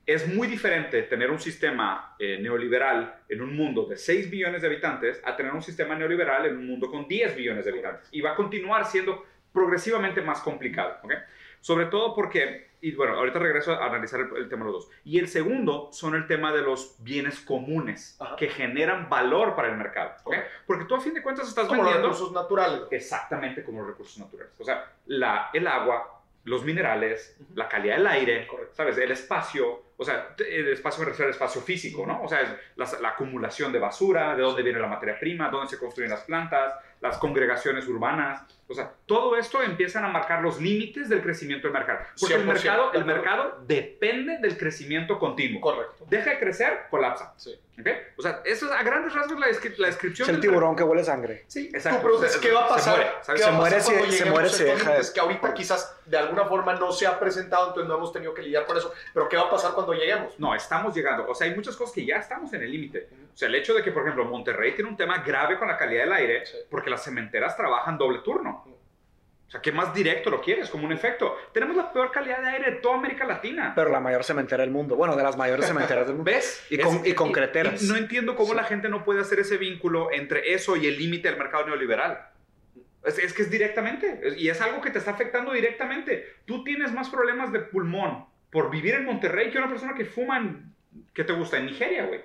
Es muy diferente tener un sistema eh, neoliberal en un mundo de 6 billones de habitantes a tener un sistema neoliberal en un mundo con 10 billones de habitantes. Y va a continuar siendo progresivamente más complicado. ¿ok? Sobre todo porque, y bueno, ahorita regreso a analizar el, el tema de los dos. Y el segundo son el tema de los bienes comunes Ajá. que generan valor para el mercado. ¿ok? Correcto. Porque tú a fin de cuentas estás Como los vendiendo recursos naturales. exactamente como los recursos naturales. O sea, la, el agua, los minerales, la calidad del aire, Correcto. ¿sabes? El espacio, o sea, el espacio me refiero al espacio físico, ¿no? O sea, es la, la acumulación de basura, de dónde viene la materia prima, dónde se construyen las plantas, las congregaciones urbanas, o sea, todo esto empiezan a marcar los límites del crecimiento del mercado. Porque el 100%, mercado, el mercado depende del crecimiento continuo. Correcto. Deja de crecer, colapsa. Sí. ¿Ok? O sea, eso es a grandes rasgos la, descri- la descripción Es el del- tiburón que huele sangre. Sí, Exacto. tú preguntas, Se- ¿qué va a se pasar? muere, ¿sabes? ¿Qué va Se muere si- se muere si estos deja de- límites? Que ahorita quizás de alguna forma no se ha presentado, entonces no hemos tenido que lidiar con eso. Pero ¿qué va a pasar cuando lleguemos? No, estamos llegando. O sea, hay muchas cosas que ya estamos en el límite. O sea, el hecho de que, por ejemplo, Monterrey tiene un tema grave con la calidad del aire Sí. porque las cementeras trabajan doble turno. O sea, ¿qué más directo lo quieres? Como un efecto. Tenemos la peor calidad de aire de toda América Latina. Pero la mayor cementera del mundo. Bueno, de las mayores cementeras del mundo. ¿Ves? Y con- y concreteras. y no entiendo cómo la gente no puede hacer ese vínculo entre eso y el límite del mercado neoliberal. Es, es que es directamente. es- y es algo que te está afectando directamente. Tú tienes más problemas de pulmón por vivir en Monterrey que una persona que fuma en ¿qué te gusta? En Nigeria, güey.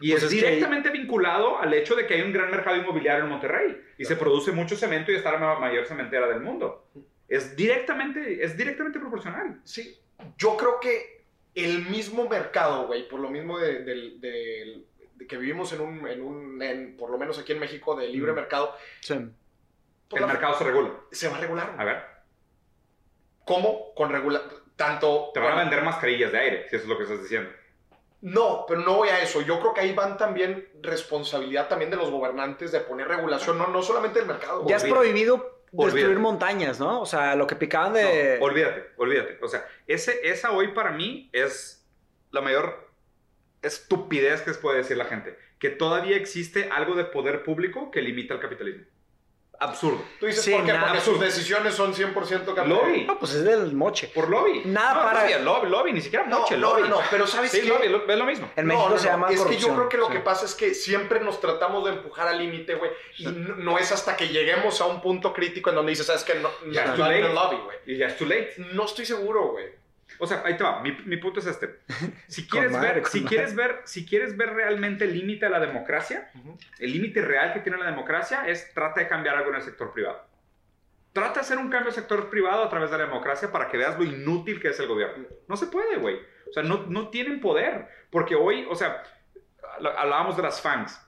Y Pues es, directamente vinculado al hecho de que hay un gran mercado inmobiliario en Monterrey y se produce mucho cemento y está la ma- mayor cementera del mundo. Es directamente, es directamente proporcional. Sí, yo creo que el mismo mercado, güey, por lo mismo de, que vivimos en un, en un en- por lo menos aquí en México, de libre Mm. mercado, Sí. por El mercado se regula. se va a regular. A ver, ¿Cómo? Con regular. Tanto. te van a vender mascarillas de aire, si eso es lo que estás diciendo. No, pero no voy a eso. Yo creo que ahí van también responsabilidad también de los gobernantes de poner regulación, no, no solamente del mercado. Ya es prohibido destruir Olvídate. montañas, ¿no? O sea, lo que picaban de... No, olvídate, olvídate. O sea, ese, esa hoy para mí es la mayor estupidez que se puede decir la gente. Que todavía existe algo de poder público que limita el capitalismo. Absurdo. Tú dices, Sí, ¿por qué? nada. Porque sus decisiones son 100% cap- Lobby. No, pues es del moche. Por lobby. Nada no, para- No, lobby, lobby, ni siquiera no, lobby. no, no, pero ¿sabes Sí, qué? lobby, lo- es lo mismo. En No, México no, se llama Es que yo creo que lo sí. que pasa es que siempre nos tratamos de empujar al límite, güey. Y no, no es hasta que lleguemos a un punto crítico en donde dices, ¿sabes qué? No, Ya no, es too late. lobby, güey. Y ya es too late. No estoy seguro, güey. O sea, ahí te va. Mi, mi punto es este. Si quieres, ver, si, quieres ver, si quieres ver realmente el límite a la democracia, el límite real que tiene la democracia es trata de cambiar algo en el sector privado. Trata de hacer un cambio sector privado a través de la democracia para que veas lo inútil que es el gobierno. No se puede, güey. O sea, no, no tienen poder. Porque hoy, o sea, hablábamos de las fans.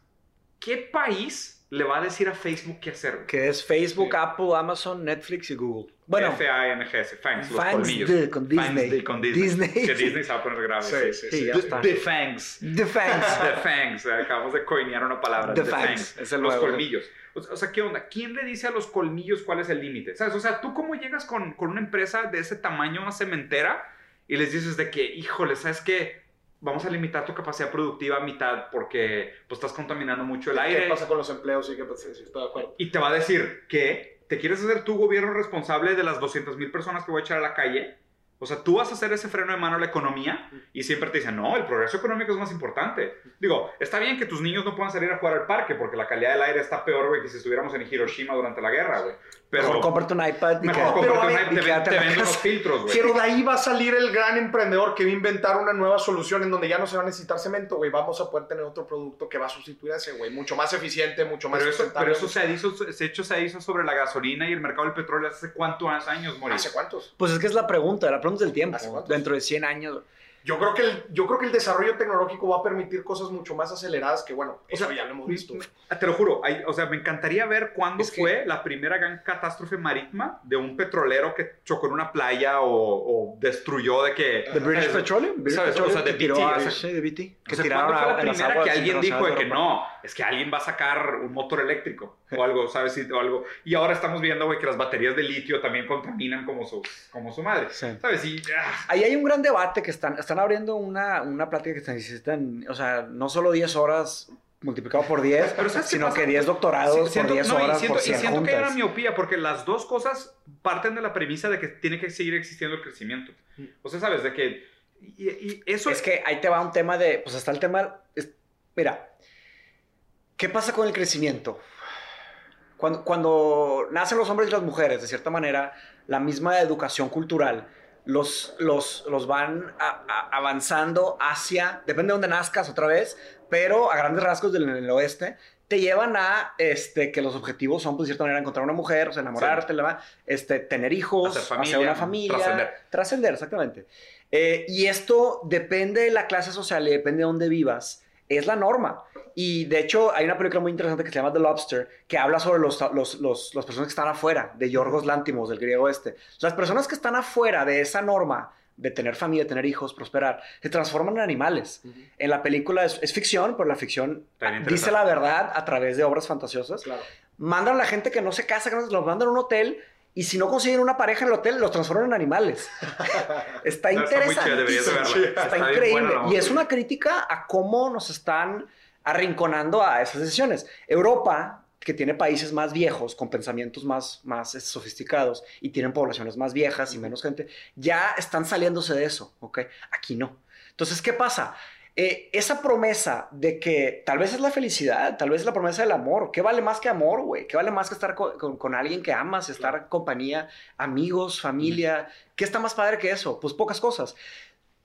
¿Qué país le va a decir a Facebook qué hacer? Que es Facebook, Sí. Apple, Amazon, Netflix y Google. Bueno, F-A-N-G-S, Fangs, los colmillos. de- con Disney. de- con Disney. Disney. Que Disney se va a poner grave. Sí, sí, sí, sí. The, Fangs. The Fangs. The Fangs. Acabamos de coinear una palabra. The The, Fangs, Fangs. es el los nuevo. colmillos. O sea, o sea, ¿qué onda? ¿Quién le dice a los colmillos cuál es el límite? ¿Sabes? O sea, ¿tú cómo llegas con, con una empresa de ese tamaño, una cementera, y les dices de que, híjole, ¿sabes qué? Vamos a limitar tu capacidad productiva a mitad porque pues estás contaminando mucho el aire. ¿Qué pasa con los empleos? Sí, que sí, sí, estoy de acuerdo. Y te va a decir que te quieres hacer tu gobierno responsable de las 200 mil personas que voy a echar a la calle. O sea, tú vas a hacer ese freno de mano a la economía y siempre te dicen, no, el progreso económico es más importante. Digo, está bien que tus niños no puedan salir a jugar al parque porque la calidad del aire está peor, güey, que si estuviéramos en Hiroshima durante la guerra, güey. Pero Mejor cómprate un iPad y mejor que- pero ver, te, ven- te en la vendo unos casa. filtros, güey. Pero de ahí va a salir el gran emprendedor que va a inventar una nueva solución en donde ya no se va a necesitar cemento, güey. Vamos a poder tener otro producto que va a sustituir a ese, güey. Mucho más eficiente, mucho más Pero eso, pero eso se, hizo, se hecho se hizo sobre la gasolina y el mercado del petróleo hace cuántos años, Mauricio. ¿Hace cuántos? Pues es que es la pregunta, la pregunta del tiempo. ¿Hace cuántos? Dentro de 100 años. Yo creo, que el, yo creo que el desarrollo tecnológico va a permitir cosas mucho más aceleradas que, bueno, eso sea, ya lo hemos visto. Te lo juro, hay- o sea, me encantaría ver cuándo Es que- fue la primera gran catástrofe marítima de un petrolero que chocó en una playa o, o destruyó de que... ¿The British ¿sabes? Petroleum? British ¿Sabes? O Petroleum sea, de que tiró BT, a- o sea, sí, de BT. Que O sea, tiraron ¿cuándo fue a- la primera aguas que alguien dijo de que no, es que alguien va a sacar un motor eléctrico o algo, ¿sabes? O algo. Y ahora estamos viendo, güey, que las baterías de litio también contaminan como su, como su madre. Sí. ¿Sabes? Y... ah, Ahí hay un gran debate que están, están abriendo una, una plática que se necesitan, o sea, no solo 10 horas multiplicado por 10, Pero ¿sabes qué sino que 10 doctorados Sí, por siento- 10 no, y horas siento, por y 100 siento que era juntas. miopía, porque las dos cosas parten de la premisa de que tiene que seguir existiendo el crecimiento. O sea, ¿sabes? De que... Y, y eso Es que ahí te va un tema de, pues está el tema, es- mira, ¿qué pasa con el crecimiento? Cuando, cuando nacen los hombres y las mujeres, de cierta manera, la misma educación cultural los, los, los van a- a- avanzando hacia, depende de dónde nazcas otra vez, pero a grandes rasgos del el oeste, te llevan a este, que los objetivos son, pues, de cierta manera, encontrar una mujer, o sea, enamorarte, la- este, tener hijos, Hacer hacer, familia, una familia, trascender. trascender, exactamente. Eh, y esto depende de la clase social y depende de dónde vivas. Es la norma. Y de hecho, hay una película muy interesante que se llama The Lobster, que habla sobre los, los, los- las personas que están afuera, de Yorgos Lántimos, del griego este. Las personas que están afuera de esa norma de tener familia, tener hijos, prosperar, se transforman en animales. En la película es, es ficción, pero la ficción dice la verdad a través de obras fantasiosas. Claro. Mandan a la gente que no se casa, que no- los mandan a un hotel y si no consiguen una pareja en el hotel, los transforman en animales. Está No, está interesante. Está, Está bien increíble. y es una crítica a cómo nos están arrinconando a esas decisiones. Europa, que tiene países más viejos, con pensamientos más, más eh, sofisticados y tienen poblaciones más viejas y menos gente, ya están saliéndose de eso, ¿ok? Aquí no. Entonces, ¿qué pasa? Eh, esa promesa de que tal vez es la felicidad, tal vez es la promesa del amor. ¿Qué vale más que amor, güey? ¿Qué vale más que estar con, con- con alguien que amas, estar en compañía, amigos, familia? ¿Qué está más padre que eso? Pues pocas cosas.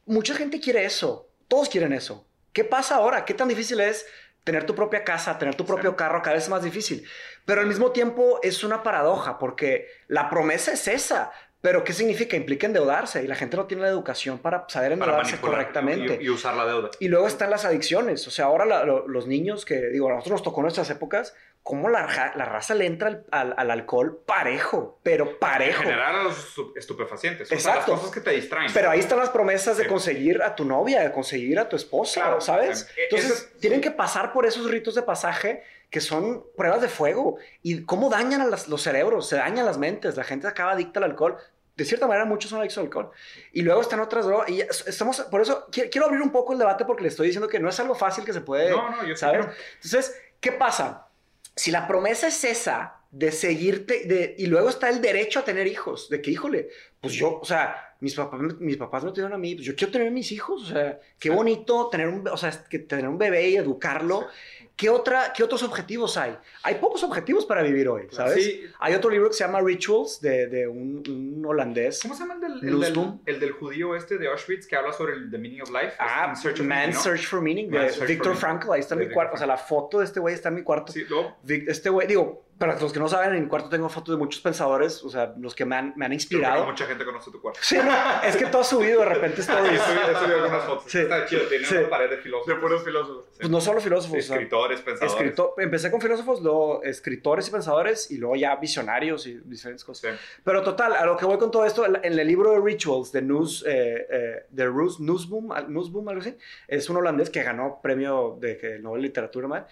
Mucha gente quiere eso, Todos quieren eso. ¿Qué pasa ahora? ¿Qué tan difícil es tener tu propia casa, tener tu propio carro? Cada vez es más difícil. Pero al mismo tiempo es una paradoja porque la promesa es esa. Pero ¿qué significa? Implica endeudarse y la gente no tiene la educación para saber endeudarse correctamente. Y, y usar la deuda. Y luego están las adicciones. O sea, ahora la- lo- los niños que, digo, a nosotros nos tocó en nuestras épocas, cómo la, la raza le entra al, al- al alcohol parejo, pero parejo. Generar a los estu- estupefacientes. O sea, Exacto. las cosas que te distraen. Pero ahí están las promesas de conseguir a tu novia, de conseguir a tu esposa, Claro. ¿sabes? Eh, Entonces, es- tienen que pasar por esos ritos de pasaje que son pruebas de fuego. ¿Y cómo dañan a las- los cerebros? Se dañan las mentes. La gente acaba adicta al alcohol. De cierta manera, muchos son adictos al alcohol. Y luego están otras drogas. Y estamos, por eso, qui- quiero abrir un poco el debate porque le estoy diciendo que no es algo fácil que se puede... No, no, yo que no. Entonces, ¿qué pasa? Si la promesa es esa de seguirte, de, y luego está el derecho a tener hijos, de que, híjole, pues yo, o sea, mis papás, mis papás me tuvieron a mí, pues yo quiero tener mis hijos, o sea, qué bonito tener un, o sea, que tener un bebé y educarlo. ¿Qué, otra, ¿Qué otros objetivos hay? Hay pocos objetivos para vivir hoy, ¿sabes? Sí. Hay otro libro que se llama Rituals, de, de un, un holandés. ¿Cómo se llama el del, el, del, el del judío este de Auschwitz que habla sobre el the meaning of life? Ah, Search of Man's Meaning, ¿no? Search for Meaning, de Meaning. Frankl, ahí está De mi cuarto, o sea, la foto de este güey está en mi cuarto. Sí, Vic- Este güey, digo, para los que no saben, en mi cuarto tengo fotos de muchos pensadores, o sea, los que me han, me han creo que inspirado. no mucha gente conoce tu cuarto. Sí, no, es que todo ha subido de repente stories. he subido- he subido algunas fotos. Sí. Está chido, tiene Sí. una pared de filósofos. filósofos. Pues no solo filósofos, o sea, Escritores, pensadores. escritor- empecé con filósofos, luego escritores y pensadores, y luego ya visionarios y diferentes cosas. Sí. Pero total, a lo que voy con todo esto, en el libro de Rituals de News, eh, eh, de Nussbaum, al- Nussbaum, algo así, es un holandés que ganó premio de Nobel de Literatura, man.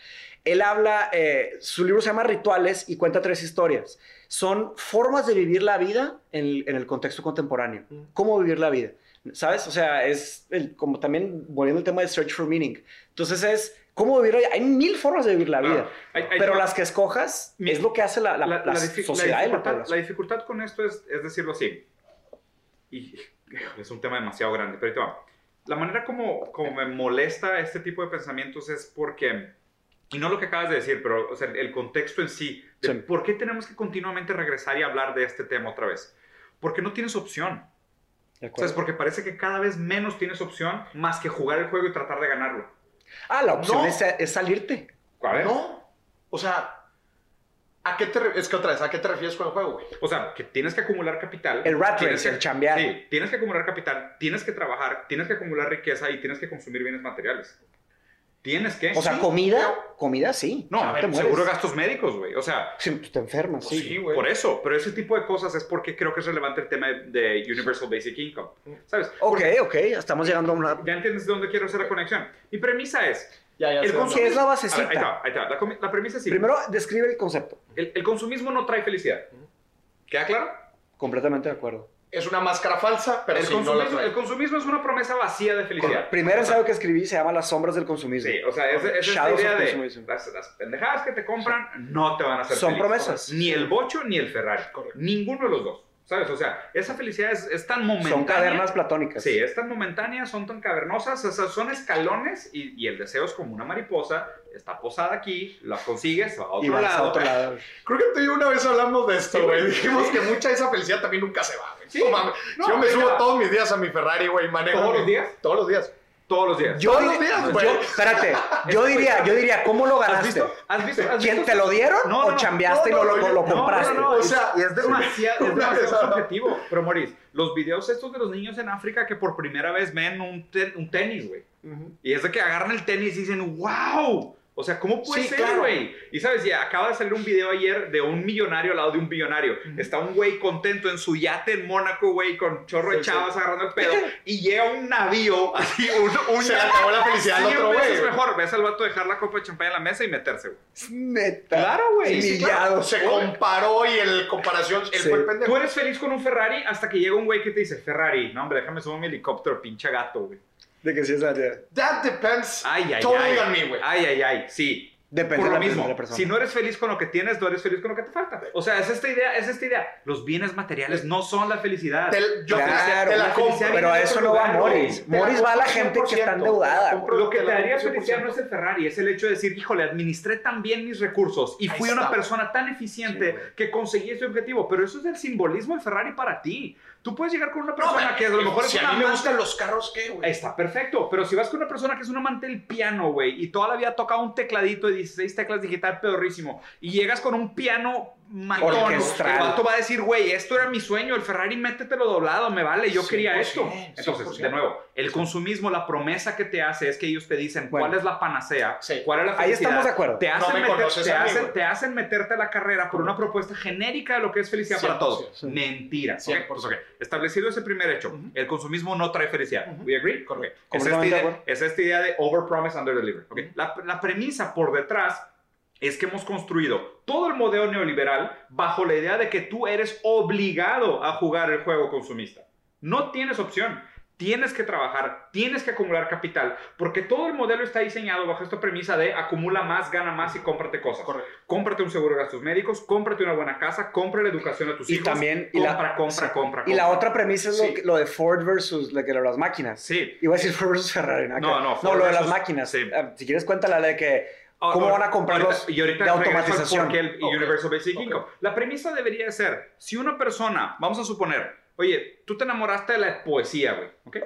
Él habla, eh, su libro se llama Rituales y cuenta tres historias. Son formas de vivir la vida en, en el contexto contemporáneo. ¿Cómo vivir la vida? ¿Sabes? O sea, es el- como también volviendo al tema de Search for Meaning. Entonces es, ¿cómo vivir? Hay mil formas de vivir la Claro. vida. Hay- hay- pero las que escojas Mi- es lo que hace la, la, la, la sociedad y la población. la dificultad con esto es, es decirlo así. Y es un tema demasiado grande, pero ahí te va. La manera como, como me molesta este tipo de pensamientos es porque, y no lo que acabas de decir, pero o sea, el contexto en sí, de Sí. por qué tenemos que continuamente regresar y hablar de este tema otra vez. Porque no tienes opción. De acuerdo. ¿Sabes? Porque parece que cada vez menos tienes opción más que jugar el juego y tratar de ganarlo. Ah, la opción No. es, es salirte. A ver. No. O sea, ¿a qué te es que otra vez, ¿a qué te refieres con el juego, güey? O sea, que tienes que acumular capital. El rat tienes race, que- el chambear. Sí, tienes que acumular capital, tienes que trabajar, tienes que acumular riqueza y tienes que consumir bienes materiales. Tienes que. O sea, Sí. comida, comida sí. No, O sea, a ver, te seguro gastos médicos, güey. O sea, Sí, pues te enfermas, sí. sí, por eso. Pero ese tipo de cosas es porque creo que es relevante el tema de, Universal Basic Income. ¿Sabes? Ok, ok, estamos llegando a una... Ya entiendes de dónde quiero hacer la conexión. Mi premisa es. Ya, ya El ¿Qué es la ver, basecita? ahí está, ahí está. La, la premisa es. Primero, describe el concepto. el, el consumismo no trae felicidad. ¿Queda claro? Completamente de acuerdo. Es una máscara falsa, pero el, sí, no la consumismo, trae. el consumismo es una promesa vacía de felicidad. Primer ensayo que escribí se llama Las sombras del consumismo. Sí, o sea, es, es esta idea de las, las pendejadas que te compran no te van a hacer Son feliz. promesas. Ni el bocho ni el Ferrari. Correcto. Ninguno de los dos. ¿Sabes? O sea, esa felicidad es, es tan momentánea. Son cavernas platónicas. Sí, es tan momentánea, son tan cavernosas, o sea, son escalones y, y el deseo es como una mariposa, está posada aquí, la consigues a otro Y vas lado. a otro lado. Creo que tú y yo una vez hablamos de esto, güey. Dijimos Sí. que mucha de esa felicidad también nunca se va, güey. Sí. No mames. No, yo me venga. subo todos mis días a mi Ferrari, güey, manejo. ¿Todos mi- los días? Todos los días. Todos los días. Yo, Todos los días, yo- güey. espérate, yo diría, yo diría, ¿cómo lo ¿Has ganaste? visto? ¿Has visto? ¿Has ¿Quién visto? te lo dieron No, no, o chambeaste No, y lo, no, lo- yo- lo no, compraste? No, no, no, O sea, y es demasiado, es demasiado subjetivo. Pero, Maurice, los videos estos de los niños en África que por primera vez ven un tenis, güey. Y es de que agarran el tenis y dicen, wow. O sea, ¿cómo puede Sí, ser, claro. güey? Y sabes, ya acaba de salir un video ayer de un millonario al lado de un billonario. Está un güey contento en su yate en Mónaco, güey, con chorro de Sí, sí. chavas agarrando el pedo. y llega un navío, así, un, un Se acabó la felicidad al otro güey. mejor. Ves al vato dejar la copa de champán en la mesa y meterse, güey. Neta. Claro, güey. Claro. Se comparó y el comparación, él fue el pendejo. Tú eres feliz con un Ferrari hasta que llega un güey que te dice, Ferrari, no, hombre, déjame subir mi helicóptero, pinche gato, güey. De que sí es la That depends Ay, ay, totally ay. on me, güey. Ay, ay, ay, sí. Depende Por de lo la, mismo, de la persona. si no eres feliz con lo que tienes, no eres feliz con lo que te falta. O sea, es esta idea, es esta idea. Los bienes materiales no son la felicidad. Te- yo te- Claro, te la la compro. pero a de eso no va. Morris. Te Morris va a la gente que está 100%, endeudada. te compro. Lo que te la daría felicidad 100%. no es el Ferrari, es el hecho de decir, híjole, administré tan bien mis recursos y fui una persona tan eficiente Sí, que conseguí ese objetivo. Pero eso es el simbolismo del Ferrari para ti. Tú puedes llegar con una persona que a lo mejor si es a una mí me gustan los carros, ¿qué, güey? Está perfecto, pero si vas con una persona que es un amante del piano, güey, y toda la vida ha tocado un tecladito de 16 teclas digital pedorrísimo, y llegas con un piano matón, el vato va a decir, güey, esto era mi sueño, el Ferrari métetelo doblado, me vale, yo quería 100%, esto. Entonces, 100%. de nuevo, el consumismo, la promesa que te hace es que ellos te dicen Bueno. cuál es la panacea, Sí. cuál es la Ahí felicidad. estamos de acuerdo. Te hacen, me meter- conoces te, a mí, hacen, te hacen meterte a la carrera por una propuesta genérica de lo que es felicidad para 100%, todos. sí. Mentira. ¿ok? 100%. Pues, ok, Establecido ese primer hecho, Ujú. el consumismo no trae felicidad. Ujú. ¿We agree? Correcto. Es esta, idea, es esta idea de over promise, under deliver. ¿ok? La, la premisa por detrás es que hemos construido todo el modelo neoliberal bajo la idea de que tú eres obligado a jugar el juego consumista. No tienes opción. Tienes que trabajar, tienes que acumular capital, porque todo el modelo está diseñado bajo esta premisa de acumula más, gana más y cómprate cosas. Correcto. Cómprate un seguro de gastos médicos, cómprate una buena casa, compra la educación a tus Y hijos. también- y la- compra, compra, sí. compra, Y la otra premisa es lo, Sí. que- lo de Ford versus la que las máquinas. Sí. Iba a decir Ford versus Ferrari. ¿no? No, no, No, Ford lo de las máquinas. sí. Ah, Si quieres, cuéntala la de que ¿Cómo Ahora- van a comprar ahorita- los y ahorita de automatización? el Ok. Universal Basic Ok. Income. La premisa debería ser, si una persona, vamos a suponer, oye, tú te enamoraste de la poesía, güey, ¿ok?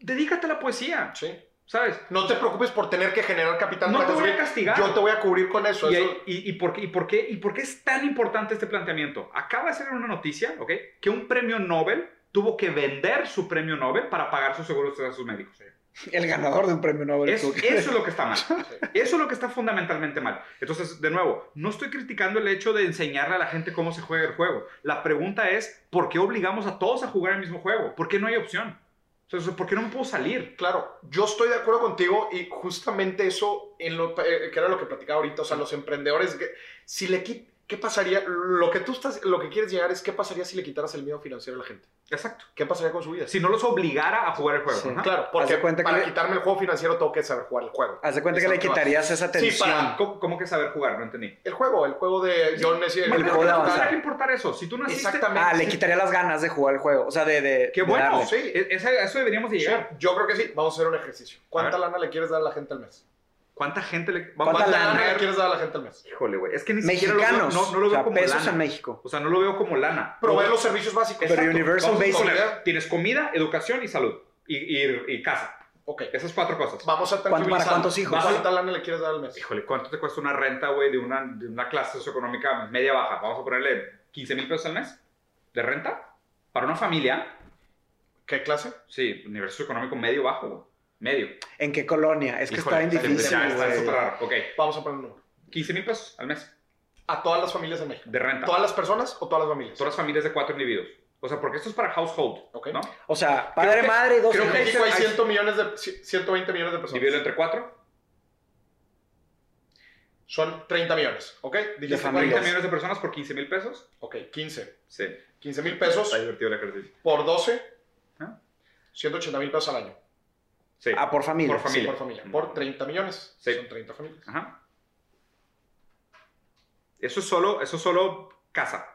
Dedícate a la poesía, Sí. ¿sabes? No te preocupes por tener que generar capital. No para te voy a castigar. Yo te voy a cubrir con eso. Y, eso- y- y por qué, y, por qué, ¿Y por qué es tan importante este planteamiento? Acaba de ser una noticia, ¿ok? Que un premio Nobel tuvo que vender su premio Nobel para pagar sus seguros de gastos médicos. El ganador de un premio Nobel. Es- eso es lo que está mal. Eso es lo que está fundamentalmente mal. Entonces, de nuevo, no estoy criticando el hecho de enseñarle a la gente cómo se juega el juego. La pregunta es, ¿por qué obligamos a todos a jugar el mismo juego? ¿Por qué no hay opción? O sea, ¿por qué no me puedo salir? Claro, yo estoy de acuerdo contigo y justamente eso, en lo, eh, que era lo que platicaba ahorita, o sea, los emprendedores, que, si le quit- ¿qué pasaría? Lo que tú estás, lo que quieres llegar es, ¿qué pasaría si le quitaras el miedo financiero a la gente? Exacto. ¿Qué pasaría con su vida? Si no los obligara a jugar el juego. Sí. Claro, porque cuenta que para le- quitarme el juego financiero tengo que saber jugar el juego. Haz de cuenta que le quitarías esa Sí, tensión. para- ¿Cómo, cómo que saber jugar? No entendí. El juego, el juego de John Messi. El ¿Por juego de qué avanzar. que importar eso? Si tú naciste... Exactamente. Ah, le quitaría las ganas de jugar el juego. O sea, de. de Qué de bueno. darle. Sí. E- a eso deberíamos de Sí, llegar. yo creo que sí. Vamos a hacer un ejercicio. ¿Cuánta lana le quieres dar a la gente al mes? ¿Cuánta gente le... ¿Cuánta ¿Cuánta lana? lana le quieres dar a la gente al mes? Híjole, güey. Es que ni siquiera lo veo- Mexicanos. no, no lo o veo sea, como pesos lana. en México. O sea, no lo veo como lana. Proveer Lo- los servicios básicos. Pero Exacto. Universal Vamos Basic- Tienes comida, educación y salud. Y, y- y casa. Ok. Esas cuatro cosas. Vamos a ¿Cuánto- para cuántos hijos? ¿Cuánta lana le quieres dar al mes? Híjole, ¿cuánto te cuesta una renta, güey, de una, de una clase socioeconómica media baja? Vamos a ponerle 15 mil pesos al mes de renta para una familia. ¿Qué clase? Sí, nivel socioeconómico medio bajo, güey. Medio. ¿En qué colonia? Es que Híjole, está bien difícil. Ya está súper raro. Ok, Vamos a poner un número. 15 mil pesos al mes A todas las familias en México. de renta. ¿Todas las personas o todas las familias? Todas las familias de cuatro individuos. O sea, porque esto es para household, Ok. ¿no? O sea, padre, que- madre y dos creo En que- México hay hay- 100 millones de, 120 millones de personas. Divídelo entre cuatro. Son 30 millones, ¿ok? Dijiste familias. 40 40 millones de personas por 15 mil pesos. Ok, 15. Sí. 15 mil pesos Está divertido el ejercicio. por 12, ¿Ah? 180 mil pesos al año. Sí. Ah, por familia. Por familia. Por familia. Por 30 millones. Sí. Son 30 familias. Ajá. Eso es solo, eso es solo casa.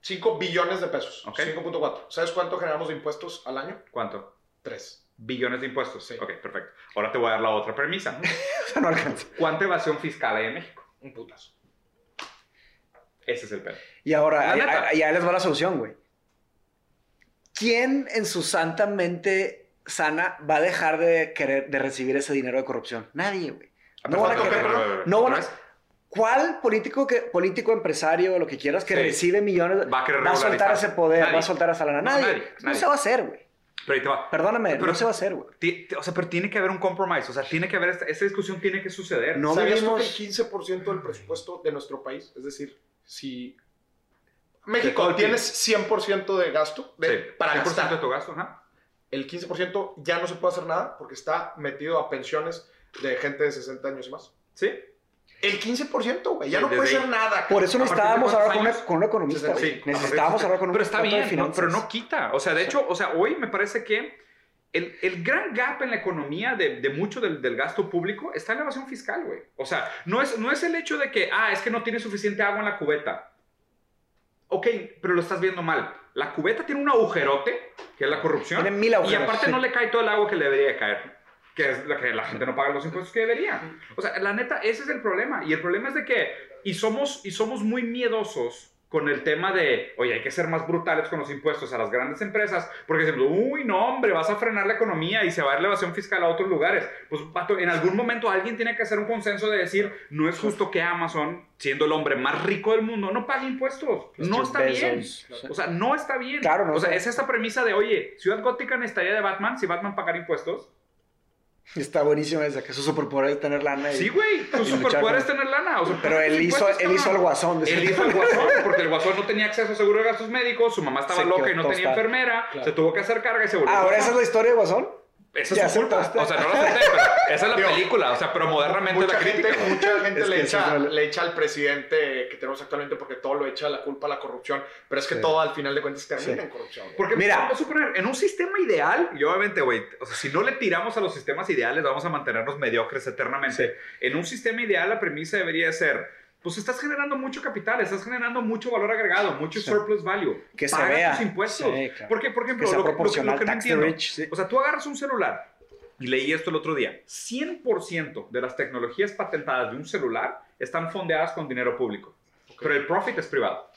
5 billones de pesos. Ok. 5.4. ¿Sabes cuánto generamos de impuestos al año? ¿Cuánto? 3. Billones de impuestos. Sí. Ok, perfecto. Ahora te voy a dar la otra premisa. O sea, no alcanza. ¿Cuánta evasión fiscal hay en México? Un putazo. Ese es el pedo. Y ahora, ahí- ahí- ya les va la solución, güey. ¿Quién en su santa mente sana va a dejar de querer de recibir ese dinero de corrupción? Nadie, güey. No van a querer. No van a-. ¿Cuál político, que, político empresario, lo que quieras, que Sí. recibe millones, Va a querer va a soltar ese poder, Nadie. va a soltar esa lana? No, Nadie. nadie, No nadie. se va a hacer, güey. Pero ahí te va. Perdóname, Pero- no se va a hacer, güey. O sea, pero tiene que haber un compromise. O sea, tiene que haber esta, esta discusión tiene que suceder. No ¿Sabías vivimos- que el 15% del presupuesto de nuestro país, es decir, si México tienes 100% de gasto de- Sí, para 100% gastar, de tu gasto, ajá. el 15% ya no se puede hacer nada porque está metido a pensiones de gente de 60 años y más. Sí. El 15%, güey, ya Sí, no puede ser nada. Por eso ¿A partir de necesitábamos hablar con, una- con un economista. Sí, necesitábamos hablar con un Pero está de bien, pero no quita. O sea, de hecho, o sea, hoy me parece que el, el, gran gap en la economía de, de mucho del, del, gasto público está en la evasión fiscal, güey. O sea, no es, no es el hecho de que, ah, es que no tiene suficiente agua en la cubeta. Ok, pero lo estás viendo mal. La cubeta tiene un agujerote, que es la corrupción. Tiene mil agujeros, y aparte sí. no le cae todo el agua que le debería caer. Que es la que la gente no paga los impuestos que debería. O sea, la neta, ese es el problema. Y el problema es de que, y somos, y somos muy miedosos con el tema de, oye, hay que ser más brutales con los impuestos a las grandes empresas, porque decimos, uy, no, hombre, vas a frenar la economía y se va a la evasión fiscal a otros lugares. Pues, pato, en algún momento alguien tiene que hacer un consenso de decir, no es justo que Amazon, siendo el hombre más rico del mundo, no pague impuestos. No está bien. O sea, no está bien. Claro, no o sea, es esta premisa de, oye, Ciudad Gótica necesitaría de Batman si Batman pagara impuestos. Está buenísima esa, que su superpoder es tener lana. Y, Sí, güey, luchar superpoder es tener lana. O sea, Pero él hizo, él hizo el guasón. de Él hizo el guasón, porque el guasón no tenía acceso a seguro de gastos médicos, su mamá estaba Se loca y no tenía enfermera, Claro. se tuvo que hacer carga y se volvió. Ah, Ahora esa es la historia de guasón. Esa es su culpa. O sea, no la acepté, pero esa es la Digo, película. O sea, pero modernamente Mucha la gente, crítica. mucha gente Es le, echa, es- le echa al presidente que tenemos actualmente porque todo lo echa la culpa a la corrupción, pero es que Sí. todo al final de cuentas termina Sí. en corrupción. güey. Porque, Mira. vamos a suponer, en un sistema ideal, y obviamente, güey, o sea, si no le tiramos a los sistemas ideales, vamos a mantenernos mediocres eternamente. En un sistema ideal, la premisa debería de ser, pues estás generando mucho capital, estás generando mucho valor agregado, mucho Sí. surplus value. Que se Paga vea. tus impuestos. Sí, claro. Porque, por Que ejemplo, lo, que- lo que- lo proporcional, que no entiendo, rich. sí. o sea, tú agarras un celular, y leí esto el otro día, 100% de las tecnologías patentadas de un celular están fondeadas con dinero público, pero el profit es privado.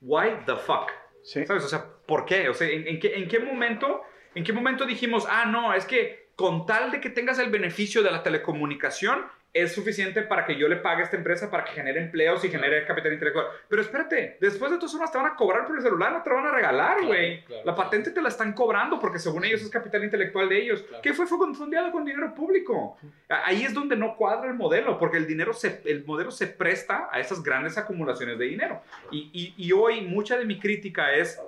Why the fuck? Sí. ¿Sabes? O sea, ¿por qué? O sea, ¿en, en qué, en qué momento, ¿en qué momento dijimos, ah, no, es que con tal de que tengas el beneficio de la telecomunicación, es suficiente para que yo le pague a esta empresa para que genere empleos y genere capital intelectual? Pero espérate, después de todas formas te van a cobrar por el celular, no te lo van a regalar, Claro, güey. claro, la claro. patente te la están cobrando porque según ellos es capital intelectual de ellos. Claro. ¿Qué fue? Fue fondeado con dinero público. Ahí es donde no cuadra el modelo, porque el dinero se, el modelo se presta a esas grandes acumulaciones de dinero. Y, y- y hoy mucha de mi crítica es,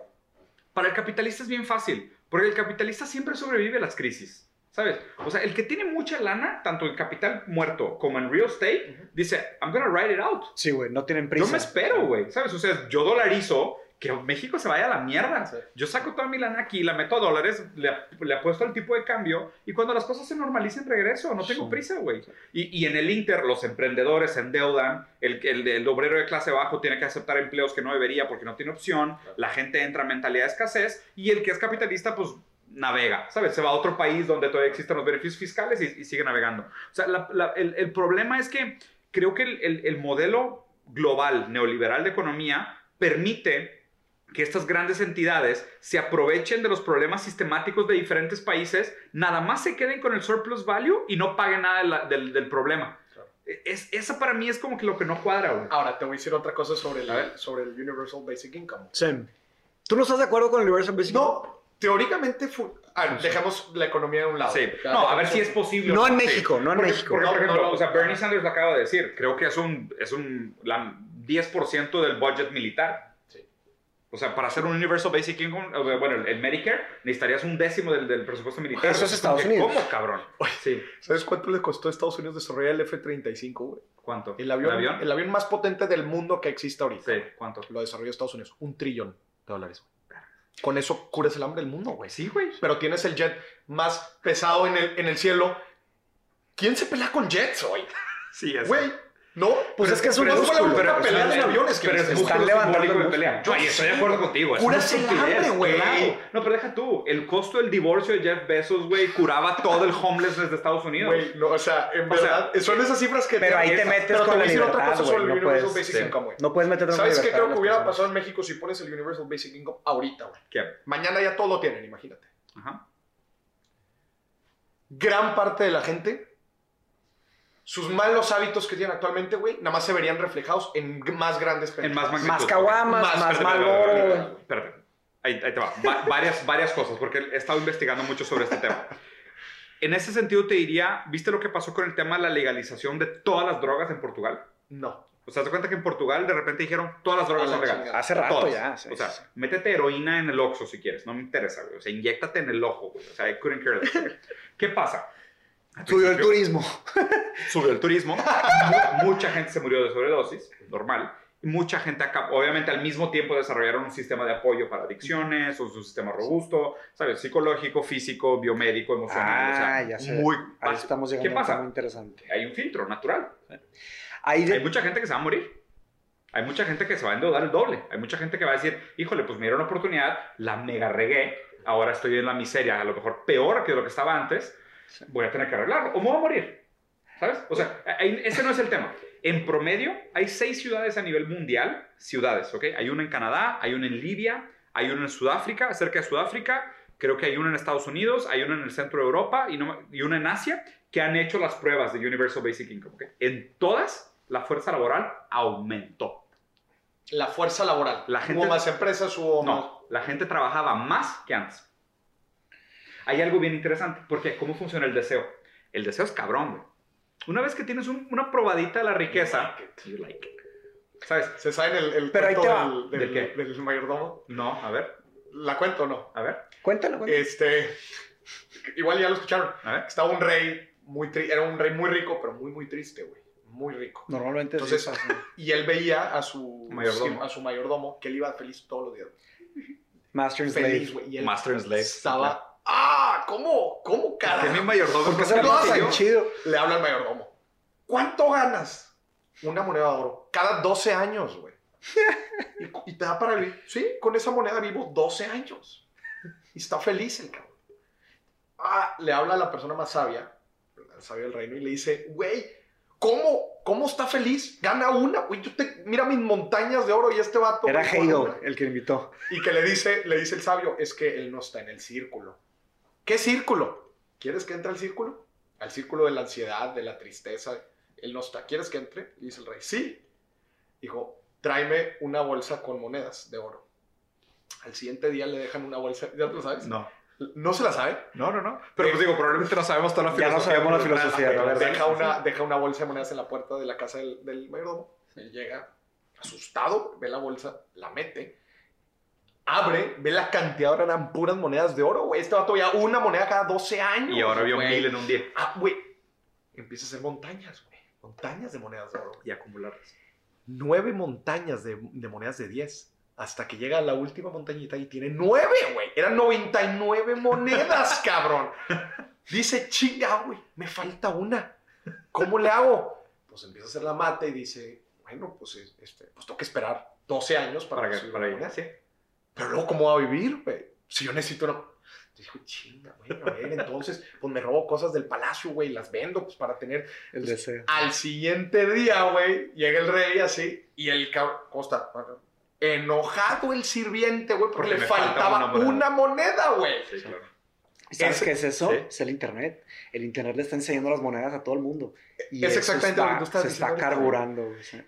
para el capitalista es bien fácil, porque el capitalista siempre sobrevive a las crisis. ¿Sabes? O sea, el que tiene mucha lana, tanto en capital muerto como en real estate, dice, I'm gonna ride it out. Sí, güey, no tienen prisa. Yo me espero, güey. ¿Sabes? O sea, yo dolarizo que México se vaya a la mierda. Sí. Yo saco toda mi lana aquí, la meto a dólares, le, le apuesto al tipo de cambio y cuando las cosas se normalicen regreso. No tengo Sí. prisa, güey. Y, y en el Inter, los emprendedores se endeudan, el, el, el obrero de clase bajo tiene que aceptar empleos que no debería porque no tiene opción, la gente entra en mentalidad de escasez y el que es capitalista, pues navega, ¿sabes? Se va a otro país donde todavía existen los beneficios fiscales y, y sigue navegando. O sea, la- la- el, el problema es que creo que el, el- el modelo global neoliberal de economía permite que estas grandes entidades se aprovechen de los problemas sistemáticos de diferentes países, nada más se queden con el surplus value y no paguen nada de la- del, del problema. Claro. Es, esa para mí es como que lo que no cuadra, güey. Ahora, te voy a decir otra cosa sobre el, sobre el Universal Basic Income. Sí. ¿Tú no estás de acuerdo con el Universal Basic? No, teóricamente, fu- a ver, dejamos la economía de un lado. Sí. No, a ver si es posible. No en Sí. México, no en Porque- México. Porque, por ejemplo, no, no. o sea, Bernie Sanders lo acaba de decir. Creo que es un, es un la- 10% del budget militar. Sí. O sea, para hacer un Universal Basic Income, bueno, el, Medicare, necesitarías un décimo del, del presupuesto militar. Eso es Estados que, Unidos. ¿Cómo, cabrón? Sí. ¿Sabes cuánto le costó a Estados Unidos desarrollar el F-35, güey? ¿Cuánto? El avión, ¿El avión? el avión más potente del mundo que existe ahorita. Sí, ¿cuánto? Lo desarrolló Estados Unidos. Un trillón de dólares. güey. Con eso curas el hambre del mundo, güey. Sí, güey. Pero tienes el jet más pesado en el, en el cielo. ¿Quién se pelea con jets hoy? Sí, es. Güey, no. Pues Pero es que es pero una es sola músculo, pero- pelea pero- en aviones que Pero es están levantando simbólico de el pelea. músculo. No, y estoy de acuerdo contigo. Estupidez, hambre, güey. No, pero deja tú. El costo del divorcio de Jeff Bezos, güey, curaba todo el homelessness de Estados Unidos. Güey, no, o sea, en O sea, verdad, son esas cifras que... Pero ahí te metes pero te con a la libertad, cosa sobre güey, el no Universal puedes- Basic sí. Income, güey. No puedes meterte en ¿Sabes qué creo que hubiera pasado en México si pones el Universal Basic Income ahorita, güey? ¿Qué? Mañana ya todo lo tienen, imagínate. Ajá. Gran parte de la gente, sus malos hábitos que tienen actualmente, güey, nada más se verían reflejados en más grandes En más pendejadas. magnitud. Más caguamas, Más, más, espérate, Marlboro, espérate. Ahí, ahí te va. Va- varias, varias cosas, porque he estado investigando mucho sobre este tema. En ese sentido te diría, ¿viste lo que pasó con el tema de la legalización de todas las drogas en Portugal? No. O sea, ¿te das cuenta que en Portugal de repente dijeron todas las drogas A la son legales? Hace rato Todas. ya. sí, o sea, sí, sí. métete heroína en el oxo si quieres, no me interesa, güey. O sea, inyéctate en el ojo, güey. O sea, I couldn't care less. ¿Qué pasa? Subió el turismo. subió el turismo, mu- mucha gente se murió de sobredosis, normal, mucha gente acá, obviamente al mismo tiempo desarrollaron un sistema de apoyo para adicciones, un sistema robusto, ¿sabes? Psicológico, físico, biomédico, emocional. o sea, Ah, ya sé. Muy Ahí estamos llegando ¿Qué a pasa? tema interesante. Hay un filtro natural. Ahí de- Hay mucha gente que se va a morir. Hay mucha gente que se va a endeudar el doble. Hay mucha gente que va a decir, híjole, pues me dieron una oportunidad, la mega regué, ahora estoy en la miseria, a lo mejor peor que lo que estaba antes, voy a tener que arreglarlo o me voy a morir. ¿Sabes? O sea, ahí- ese no es el tema. En promedio, hay seis ciudades a nivel mundial, ciudades, ¿ok? Hay una en Canadá, hay una en Libia, hay una en Sudáfrica, cerca de Sudáfrica, creo que hay una en Estados Unidos, hay una en el centro de Europa y, no y una en Asia, que han hecho las pruebas de Universal Basic Income, ¿ok? En todas, la fuerza laboral aumentó. La fuerza laboral. La gente- Hubo más empresas, hubo más... No, la gente trabajaba más que antes. Hay algo bien interesante, porque ¿cómo funciona el deseo? El deseo es cabrón, güey. Una vez que tienes un- una probadita de la riqueza, you like it. ¿sabes? ¿Se saben el, el Pero ahí cuento te va. del, del, ¿De qué? del mayordomo? No, a ver, ¿La cuento o no? a ver, Cuéntalo, cuéntalo. Este... Igual ya lo escucharon. a ver. Estaba un rey muy tri- Era un rey muy rico, pero muy, muy triste, güey. Muy rico. Normalmente sí Entonces, pasa. Y él veía a su Mayordomo. a su mayordomo que él iba feliz todos los días. Master and Slave. Feliz, güey. Y él Master and Slave. estaba... ¡Ah! ¿Cómo? ¿Cómo, mi carajo? mayordomo ¿Por qué no se lo chido? Le habla al mayordomo. ¿Cuánto ganas? Una moneda de oro. Cada 12 años, güey. Y, y te da para vivir. Sí, con esa moneda vivo 12 años. Y está feliz el cabrón. Ah, le habla a la persona más sabia, el sabio del reino, y le dice, güey, ¿cómo? ¿Cómo está feliz? Gana una, güey. Yo te, mira mis montañas de oro y este vato. Era güey, gana una". Hegel el que invitó. Y que le dice, le dice el sabio, es que él no está en el círculo. ¿Qué círculo? ¿Quieres que entre al círculo? Al círculo de la ansiedad, de la tristeza. Él no está. ¿Quieres que entre? Y dice el rey, sí. Dijo, tráeme una bolsa con monedas de oro. Al siguiente día le dejan una bolsa, ¿ya te lo sabes? No, ¿No se la sabe? no, no, no. Pero pues digo, probablemente no sabemos toda la Ya no filosofía. sabemos la filosofía, deja, una, deja una bolsa de monedas en la puerta de la casa del, del mayordomo. Él llega asustado, ve la bolsa, la mete, abre, ve la cantidad, ahora eran puras monedas de oro, güey. Este vato ya una moneda cada 12 años. Y ahora vio güey. mil en un día. Ah, güey. Empieza a hacer montañas, güey. Montañas de monedas de oro. Y acumularlas. Nueve montañas de, de monedas de 10. Hasta que llega a la última montañita y tiene nueve, güey. Eran 99 monedas, cabrón. Dice, chinga, güey, me falta una. ¿Cómo le hago? Pues empieza a hacer la mata y dice, bueno, pues, es- este, pues tengo que esperar 12 años para, Para que, para ir. Pero luego, ¿cómo va a vivir, güey? Si yo necesito una... Dijo, chinga, güey, a ver, entonces, pues me robo cosas del palacio, güey, las vendo, pues para tener... El deseo. Al siguiente día, güey, llega el rey así, y el cabrón, ¿cómo está? Enojado el sirviente, güey, porque, Porque le faltaba faltaba una moneda. güey. Sí, claro. ¿Sabes qué es eso? sí. Es el Internet. El Internet le está enseñando las monedas a todo el mundo. Y Es exactamente está- lo que tú estás Se diciendo está carburando. güey, sí.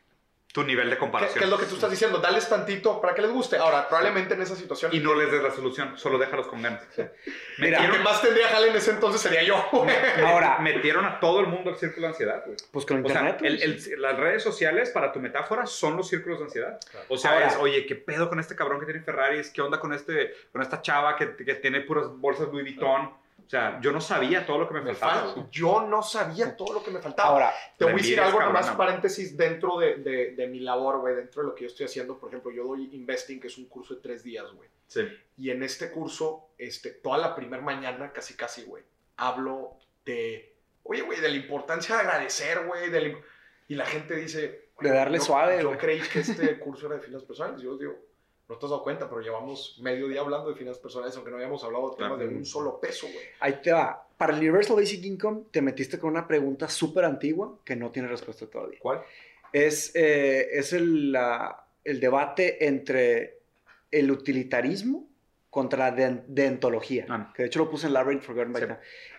Tu nivel de ¿Qué, comparación. qué es lo que tú estás diciendo? Dales tantito para que les guste. Ahora, probablemente en esa situación... Y no les des la solución, solo déjalos con ganas. Mira, El que más tendría jale en ese entonces sería yo. Ahora, metieron a todo el mundo al círculo de ansiedad, güey. pues con O sea, Internet. el- güey, el- las redes sociales, para tu metáfora, son los círculos de ansiedad. O sea, Ahora- es, oye, ¿qué pedo con este cabrón que tiene Ferraris? ¿Qué onda con, este, con esta chava que, que tiene puras bolsas Louis Vuitton? O sea, yo no sabía todo lo que me, Me faltaba. Yo no sabía todo lo que me faltaba. Ahora, Te voy a decir algo nomás, cabrona. paréntesis, dentro de, de- de mi labor, güey, dentro de lo que yo estoy haciendo. Por ejemplo, yo doy Investing, que es un curso de tres días, güey. Sí. Y en este curso, este, toda la primera mañana, casi casi, güey, hablo de, oye, güey, de la importancia de agradecer, güey. la Y la gente dice... De darle yo- suave, Yo güey. creí que este curso era de finanzas personales. Yo digo, no te has dado cuenta, pero llevamos medio día hablando de finanzas personales, aunque no habíamos hablado de temas de un solo peso, güey. ahí te va. Para el Universal Basic Income te metiste con una pregunta súper antigua que no tiene respuesta todavía. ¿Cuál? Es, eh, es el, la- el debate entre el utilitarismo contra la de- deontología, Ah. que de hecho lo puse en Labyrinth Forgotten by Sí.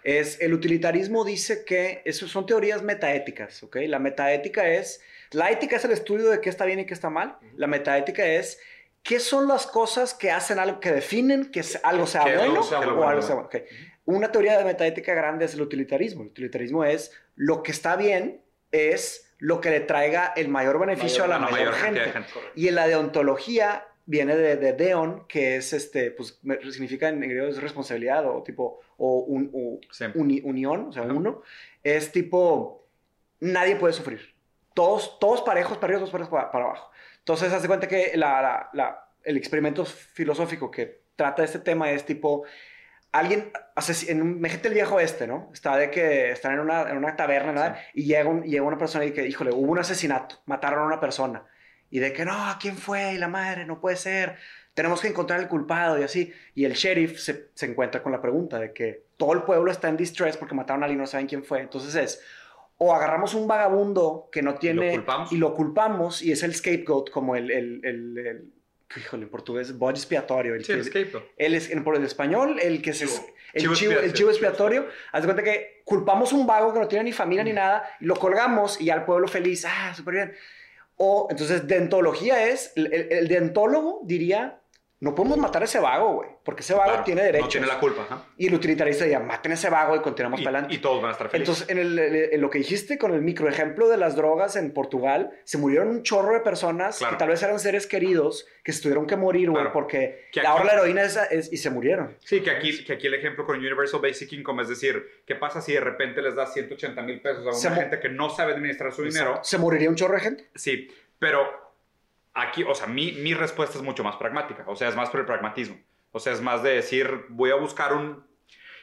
Es, el utilitarismo dice que eso son teorías metaéticas, ¿ok? La metaética es, la ética es el estudio de qué está bien y qué está mal. Ujú. La metaética es, ¿qué son las cosas que hacen algo, que definen que algo sea Que bueno sea o bueno. algo sea bueno? Ok. Una teoría de metaética grande es el utilitarismo. El utilitarismo es, lo que está bien es lo que le traiga el mayor beneficio Mayor- a la, mayor, mayor gente. gente. Y en la deontología viene de, de deon, que es este, pues significa en griego es responsabilidad o tipo, o, un, o uni- unión, o sea, Ajá. uno. Es tipo, nadie puede sufrir. todos, todos parejos arriba, todos parejos para, para abajo. Entonces, haz de cuenta que la, la- la- el experimento filosófico que trata este tema es tipo, alguien, en un, el viejo este, ¿no? Está de que están en una, en una taberna, ¿verdad? Y llega, un- llega una persona y que, híjole, hubo un asesinato, mataron a una persona. Y de que, no, ¿quién fue? Y la madre, no puede ser. Tenemos que encontrar el culpado y así. Y el sheriff se, se encuentra con la pregunta de que todo el pueblo está en distress porque mataron a alguien y no saben quién fue. Entonces es, o agarramos un vagabundo que no tiene... culpamos? y lo culpamos y es el scapegoat como el... el, el, el- híjole, en portugués, body expiatorio. El Sí, que- el scapegoat. él es en por el español, el que se el Chivo chivo, el expiatorio. chivo expiatorio. Haz de cuenta que culpamos un vago que no tiene ni familia Mm. ni nada y lo colgamos y ya el pueblo feliz, ah, súper bien. O entonces dentología es el, el- el dentólogo diría, no podemos matar a ese vago, güey, porque ese vago Claro, tiene derechos. No tiene la culpa. ajá. Y el utilitarista diría, maten a ese vago y continuamos Y, para adelante. y todos van a estar felices. Entonces, en, el- en lo que dijiste con el microejemplo de las drogas en Portugal, se murieron un chorro de personas Claro. que tal vez eran seres queridos que se tuvieron que morir, güey, Claro. porque Que ahora aquí- la heroína es, es- y se murieron. Sí, que aquí, que aquí el ejemplo con Universal Basic Income es decir, ¿qué pasa si de repente les das 180 mil pesos a una gente que no sabe administrar su dinero? Se moriría un chorro de gente. Sí, pero aquí, o sea, mi, mi respuesta es mucho más pragmática, o sea, es más por el pragmatismo. O sea, es más de decir, voy a buscar un...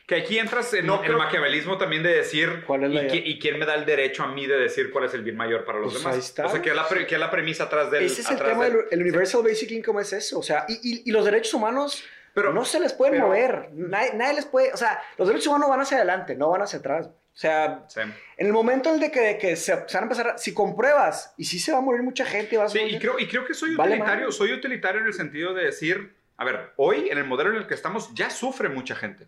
Que aquí entras en No el maquiavelismo también de decir, ¿Cuál es la y, y quién me da el derecho a mí de decir cuál es el bien mayor para los Pues demás? ahí está. O sea, que es la, pre- que es la premisa atrás del... Ese es el tema del- el Universal Basic Income, es eso. O sea, y, y- y los derechos humanos Pero- no se les pueden pero- mover. Nadie, nadie les puede. O sea, los derechos humanos van hacia adelante, no van hacia atrás. O sea, Sí. en el momento en el de que, de que se, se van a empezar, a- si compruebas, y sí se va a morir mucha gente, y vas a Sí, morir- y creo, y creo que soy utilitario, soy utilitario en el sentido de decir, a ver, hoy en el modelo en el que estamos ya sufre mucha gente.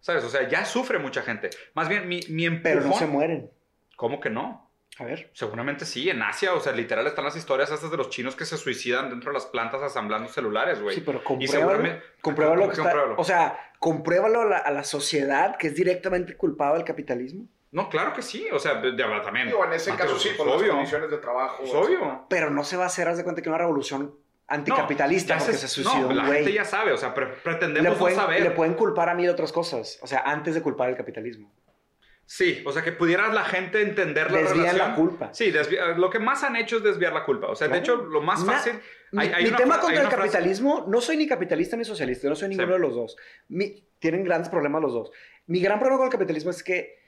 ¿Sabes? O sea, ya sufre mucha gente. Más bien, mi, mi empujón... pero no se mueren. ¿Cómo que no? A ver. Seguramente sí, en Asia, o sea, literal están las historias estas de los chinos que se suicidan dentro de las plantas asamblando celulares, güey. Sí, pero y compruébalo. seguramente... Compruébalo ¿Cómo que está-? O sea, compruébalo a la, a la sociedad que es directamente culpado del capitalismo. No, claro que sí, o sea, de- de- también. Digo, en ese Antes, caso sí, pues, por las obvio. condiciones de trabajo. Es obvio. Pero no se va a hacer, haz de cuenta que una revolución anticapitalista Ya porque se- se suicidó no, un la güey. gente ya sabe, o sea, pre- le, pretendemos pueden, no saber. le pueden culpar a mí de otras cosas. O sea, antes de culpar al capitalismo. Sí, o sea, que pudiera la gente entender la Desvían relación. la culpa. Sí, lo que más han hecho es desviar la culpa. O sea, de hecho, lo más fácil... Mi, hay- hay mi una tema contra el frase- capitalismo, no soy ni capitalista ni socialista, yo no soy ninguno Sí. de los dos. Mi- tienen grandes problemas los dos. Mi gran problema con el capitalismo es que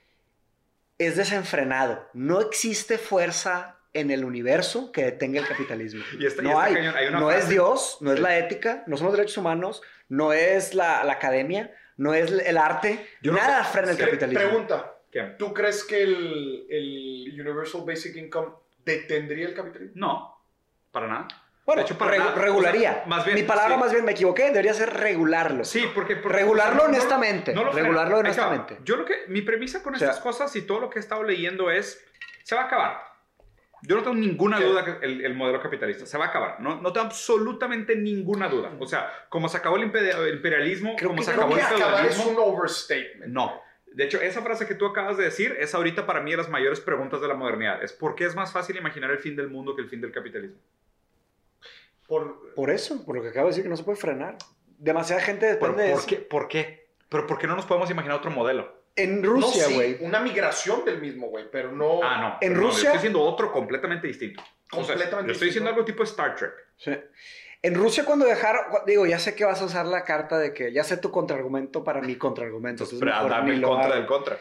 es desenfrenado. No existe fuerza en el universo que detenga el capitalismo. Y está- y no hay. cañón. Hay una no es Dios, no es la ética, no son los derechos humanos, no es la, la academia, no es el arte. Yo no Nada sé- frena el sí, capitalismo. Pregunta, ¿Qué? ¿tú crees que el, el Universal Basic Income detendría el capitalismo? No, para nada. Bueno, De hecho, para regu- nada. regularía. O sea, más bien, Mi palabra sí. más bien me equivoqué, debería ser regularlo. Sí, porque... porque- Regularlo no- honestamente, no lo regularlo honestamente. Yo lo que... Mi premisa con O sea- estas cosas y todo lo que he estado leyendo es... Se va a acabar. Yo no tengo ninguna ¿Qué? duda que el, el modelo capitalista se va a acabar. No, no tengo absolutamente ninguna duda. O sea, como se acabó el impe- el imperialismo, Creo como que- se acabó que el acabar es feudalismo... un overstatement. No. De hecho, esa frase que tú acabas de decir es ahorita para mí de las mayores preguntas de la modernidad. Es ¿por qué es más fácil imaginar el fin del mundo que el fin del capitalismo? Por, Por eso, por lo que acabo de decir, que no se puede frenar. Demasiada gente ¿Por, depende de por eso. qué? ¿Por qué? ¿Pero por qué no nos podemos imaginar otro modelo? En no, Rusia, sí, güey. una migración del mismo, güey, pero no... Ah, no. En no, Rusia- Yo estoy diciendo otro completamente distinto. O sea, Completamente yo estoy diciendo algo tipo Star Trek. Sí. En Rusia cuando dejaron, digo, ya sé que vas a usar la carta de que ya sé tu contraargumento para mi contraargumento. Entonces, mejor dame el contra del contra.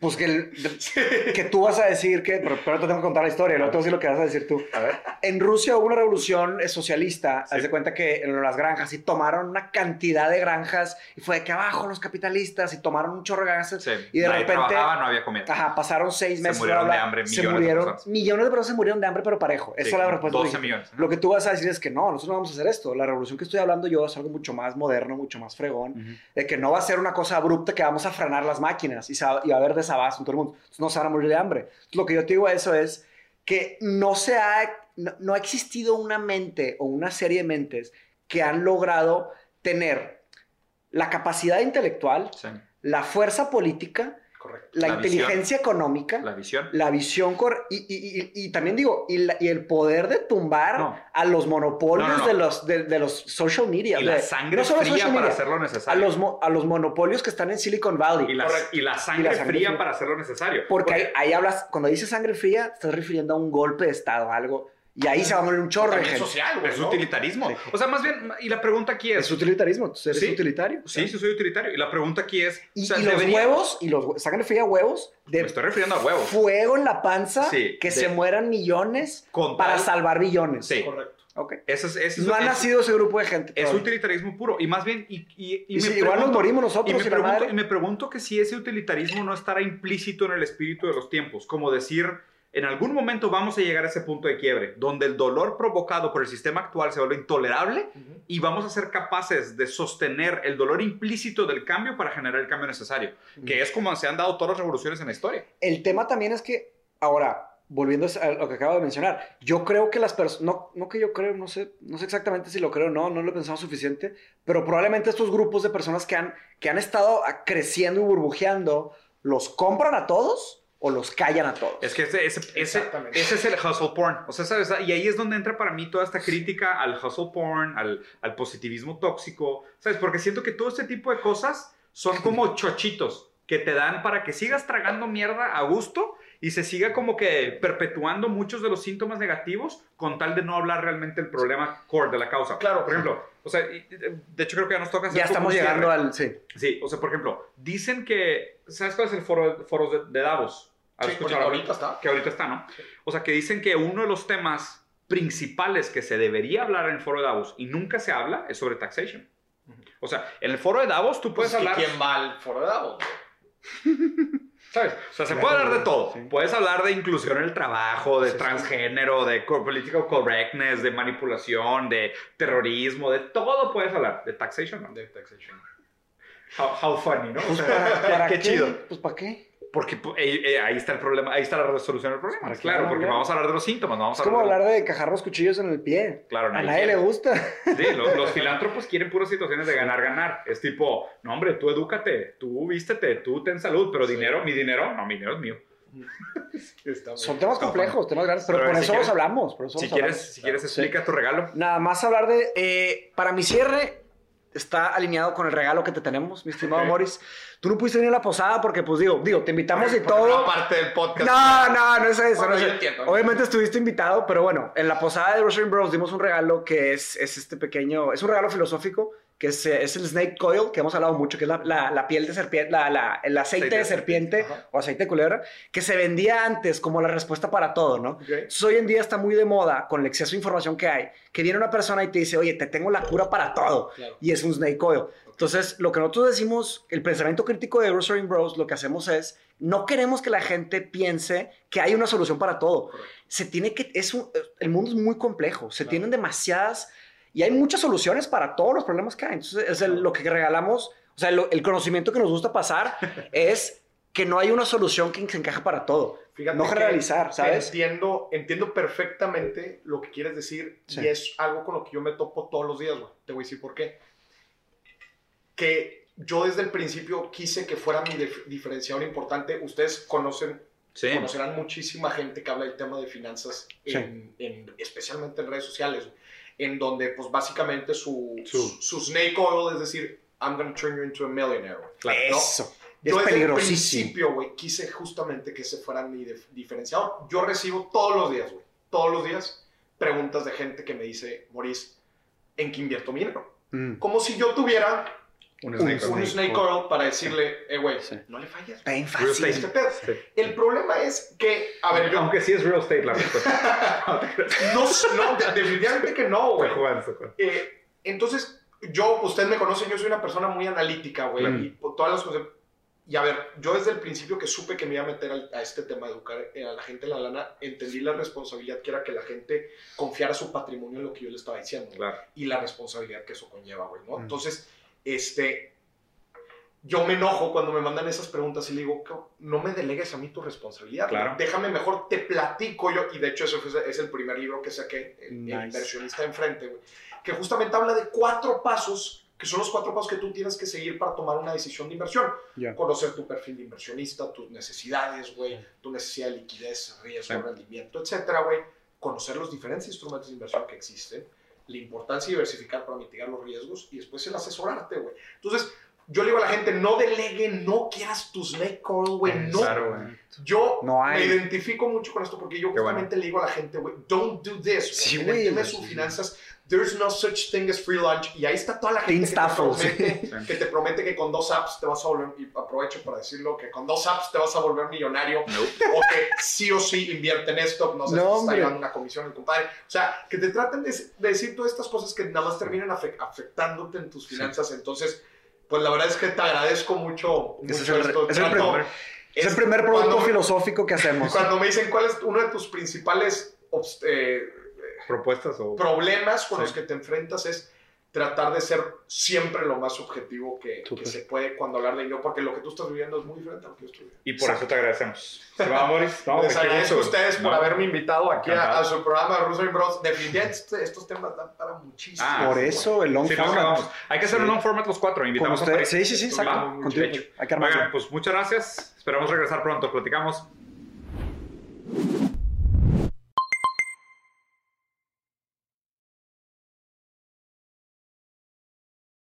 Pues que, el- que tú vas a decir que, pero, pero te tengo que contar la historia, luego te voy a decir lo que vas a decir tú. A ver. En Rusia hubo una revolución eh, socialista, Sí. haz de cuenta que en las granjas y tomaron una cantidad de granjas y fue de que abajo los capitalistas y tomaron un chorro de granjas Sí. y de Nadie repente trabajaba, no había comida. Ajá, pasaron seis Se meses. murieron bla, bla, de hambre se millones de murieron, personas. millones de personas se murieron de hambre, pero parejo. Esa Sí, es la respuesta. 12 que dijiste. millones. Lo que tú vas a decir es que no, nosotros no vamos a hacer esto. La revolución que estoy hablando yo es algo mucho más moderno, mucho más fregón. Ujú. De que no va a ser una cosa abrupta que vamos a frenar las máquinas y, se va, y va a haber desabasto en todo el mundo. Entonces no se van a morir de hambre. Entonces, lo que yo te digo a eso es que no se ha, no, no ha existido una mente o una serie de mentes que han logrado tener la capacidad intelectual, Sí. la fuerza política Correcto. la, La inteligencia económica, La visión. la visión cor y, y- y- y también digo, y, la- y el poder de tumbar No. a los monopolios No, no, no. De, los, de, de los social media. Y de- la sangre fría para hacer lo a necesario. los, mo- a los monopolios que están en Silicon Valley. y, la, la sangre, fría fría. para hacer lo necesario. Porque ahí, ahí hablas, cuando dices sangre fría, estás refiriendo a un golpe de Estado, algo. Y ahí se va a morir un chorro de gente. social, güey. es ¿no? utilitarismo. Sí. O sea, más bien, y la pregunta aquí es... Es utilitarismo, tú eres Sí. utilitario. Sí, sí soy utilitario. Y la pregunta aquí es... Y, o sea, y los debería- huevos, y los sangre fría huevos, de Me estoy refiriendo a huevos. fuego en la panza, Sí, que de- se mueran millones Con para tal- salvar billones. Sí. Correcto. Ok. Ese es, ese es- No ha nacido ese grupo de gente. Es todavía. utilitarismo puro. Y más bien, y, y, y Y me si igual nos morimos Y nosotros me, y la pregunto, madre. y me pregunto que si ese utilitarismo no estará implícito en el espíritu de los tiempos, como decir, en algún momento vamos a llegar a ese punto de quiebre, donde el dolor provocado por el sistema actual se vuelve intolerable y vamos a ser capaces de sostener el dolor implícito del cambio para generar el cambio necesario, que es como se han dado todas las revoluciones en la historia. El tema también es que, ahora, volviendo a lo que acabo de mencionar, yo creo que las personas, no, no que yo creo, no sé, no sé exactamente si lo creo o no, no lo he pensado suficiente, pero probablemente estos grupos de personas que han, que han estado creciendo y burbujeando, ¿los compran a todos o los callan a todos? Es que ese, ese, ese, ese es el hustle porn. O sea, ¿sabes? Y ahí es donde entra para mí toda esta crítica al hustle porn, al, al positivismo tóxico. ¿Sabes? Porque siento que todo este tipo de cosas son como chochitos que te dan para que sigas tragando mierda a gusto y se siga como que perpetuando muchos de los síntomas negativos con tal de no hablar realmente el problema core de la causa. Claro. Por ejemplo, o sea, y- de hecho creo que ya nos toca hacer ya estamos llegando al... Sí. Sí, o sea, por ejemplo, dicen que, ¿sabes cuál es el foro, foro de, de Davos? ¿Has Sí, escuchado ahorita está. Que ahorita está, ¿no? O sea, que dicen que uno de los temas principales que se debería hablar en el foro de Davos y nunca se habla es sobre taxation. O sea, en el foro de Davos tú puedes Pues, ¿y hablar... ¿Quién va al foro de Davos? ¿Sabes? O sea, se Claro, puede hablar de todo. sí. Puedes hablar de inclusión en el trabajo, de Sí, sí. transgénero, de political correctness, de manipulación, de terrorismo, de todo puedes hablar. De taxation, ¿no? De taxation. How, how funny, ¿no? O Pues, sea, ¿para, para qué chido. Pues ¿para qué? Porque pu- eh, eh, ahí está el problema, ahí está la resolución del problema. ¿Para qué Claro, vamos a porque hablar? vamos a hablar de los síntomas, no vamos Es a como hablar hablar de cajar los cuchillos en el pie. Claro, A nadie le gusta. Sí, los, los filántropos quieren puras situaciones de ganar, ganar. Es tipo, no, hombre, tú edúcate, tú vístete, tú ten salud, pero Sí. dinero, mi dinero, no, mi dinero es mío. Son temas complejos, temas grandes, pero, Pero por eso quieres- hablamos. Por eso Si los quieres, hablamos. si quieres, explica tu regalo. Nada más hablar de. eh, para mi cierre, está alineado con el regalo que te tenemos, mi estimado Ok. Morris. Tú no pudiste venir a la posada porque, pues digo, digo, te invitamos y todo. parte del podcast. No, no, no es eso. Bueno, no es entiendo. Obviamente estuviste invitado, pero bueno, en la posada de Rosary Bros dimos un regalo que es, es este pequeño, es un regalo filosófico, que es, es el Snake Coil, que hemos hablado mucho, que es la, la- la piel de serpiente, la, el aceite, Aceite de serpiente Ajá. o aceite de culebra, que se vendía antes como la respuesta para todo, ¿no? Ok. Entonces, hoy en día está muy de moda con el exceso de información que hay, que viene una persona y te dice, oye, te tengo la cura para todo. Claro. Y es un snake oil. Entonces, lo que nosotros decimos, el pensamiento crítico de Rosary Bros, lo que hacemos es, no queremos que la gente piense que hay una solución para todo. Correcto. Se tiene que, es un- el mundo es muy complejo, se Claro. tienen demasiadas, y hay muchas soluciones para todos los problemas que hay. Entonces, es el- lo que regalamos, o sea, lo- el conocimiento que nos gusta pasar es que no hay una solución que se encaje para todo. Fíjate no que- generalizar, ¿sabes? Entiendo, entiendo perfectamente lo que quieres decir Sí. y es algo con lo que yo me topo todos los días, güey. Te voy a decir por qué. Que yo desde el principio quise que fuera mi dif- diferenciador importante. Ustedes conocen, Sí. conocerán muchísima gente que habla del tema de finanzas, Sí. en- en- especialmente en redes sociales, güey, en donde pues básicamente su, Su- su, snake oil es decir, I'm gonna turn you into a millionaire. Claro. ¿no? Eso. Yo es desde el principio, güey, quise justamente que ese fuera mi dif- diferenciador. Yo recibo todos los días, güey, todos los días, preguntas de gente que me dice, Maurice, ¿en qué invierto mi dinero? Mm. Como si yo tuviera Un un, snake un oil. snake oil para decirle, eh, güey, Sí. no le falles. Está bien Real fácil. Este pedo. Sí. El problema es que, a ver, yo Aunque sí es real estate la respuesta. No no, no, de- definitivamente que no, güey. Eh, entonces, yo, ustedes me conocen, yo soy una persona muy analítica, güey, Claro. y por todas las cosas. Y a ver, yo desde el principio que supe que me iba a meter al- a este tema de educar eh, a la gente en la lana, entendí la responsabilidad que era que la gente confiara su patrimonio en lo que yo le estaba diciendo. Claro. Y la responsabilidad que eso conlleva, güey, ¿no? Mm. Entonces, este, yo me enojo cuando me mandan esas preguntas y le digo, "Co- no me delegues a mí tu responsabilidad. Claro. Déjame mejor, te platico yo. Y de hecho, eso fue- es el primer libro que saqué, el, el Nice. inversionista enfrente, güey. Que justamente habla de cuatro pasos que son los cuatro pasos que tú tienes que seguir para tomar una decisión de inversión. Ya. Conocer tu perfil de inversionista, tus necesidades, güey, tu necesidad de liquidez, riesgo, Sí. rendimiento, etcétera, güey. Conocer los diferentes instrumentos de inversión que existen, la importancia de diversificar para mitigar los riesgos y después el asesorarte, güey. Entonces, yo le digo a la gente, no delegue, no quieras tu snake oil, güey, no. Claro, güey. Yo No me identifico mucho con esto porque yo Qué bueno. justamente le digo a la gente, güey, don't do this. Sí, el güey, tema de güey. sus finanzas, there's no such thing as free lunch. Y ahí está toda la gente que te, sí. promete, que te promete que con dos apps te vas a volver, y aprovecho para decirlo, que con dos apps te vas a volver millonario Nope. o que sí o sí invierte en esto, no sé, No, si te está llevando una comisión el compadre. O sea, que te traten de, de decir todas estas cosas que nada más terminan afe- afectándote en tus finanzas. Entonces, pues la verdad es que te agradezco mucho, mucho es el- esto. es el primer- Es el primer producto cuando- filosófico que hacemos. cuando me dicen cuál es uno de tus principales eh, Propuestas o... problemas con Sí. los que te enfrentas es tratar de ser siempre lo más objetivo que, que se puede cuando hablar de dinero, porque lo que tú estás viviendo es muy diferente a lo que yo estoy viviendo. Y por eso te agradecemos. ¿Se va, Boris? No, Les agradezco a ustedes por No. haberme invitado aquí a, a su programa de Russell Bros. Definitivamente estos temas dan para muchísimo. Ah, Por eso el long Sí, no, format. vamos. Hay que hacer un long format los cuatro. Invitamos a. Sí, sí, sí, exacto. Hecho. Hay que armarlo. Oigan, pues muchas gracias. Esperamos regresar pronto. Platicamos.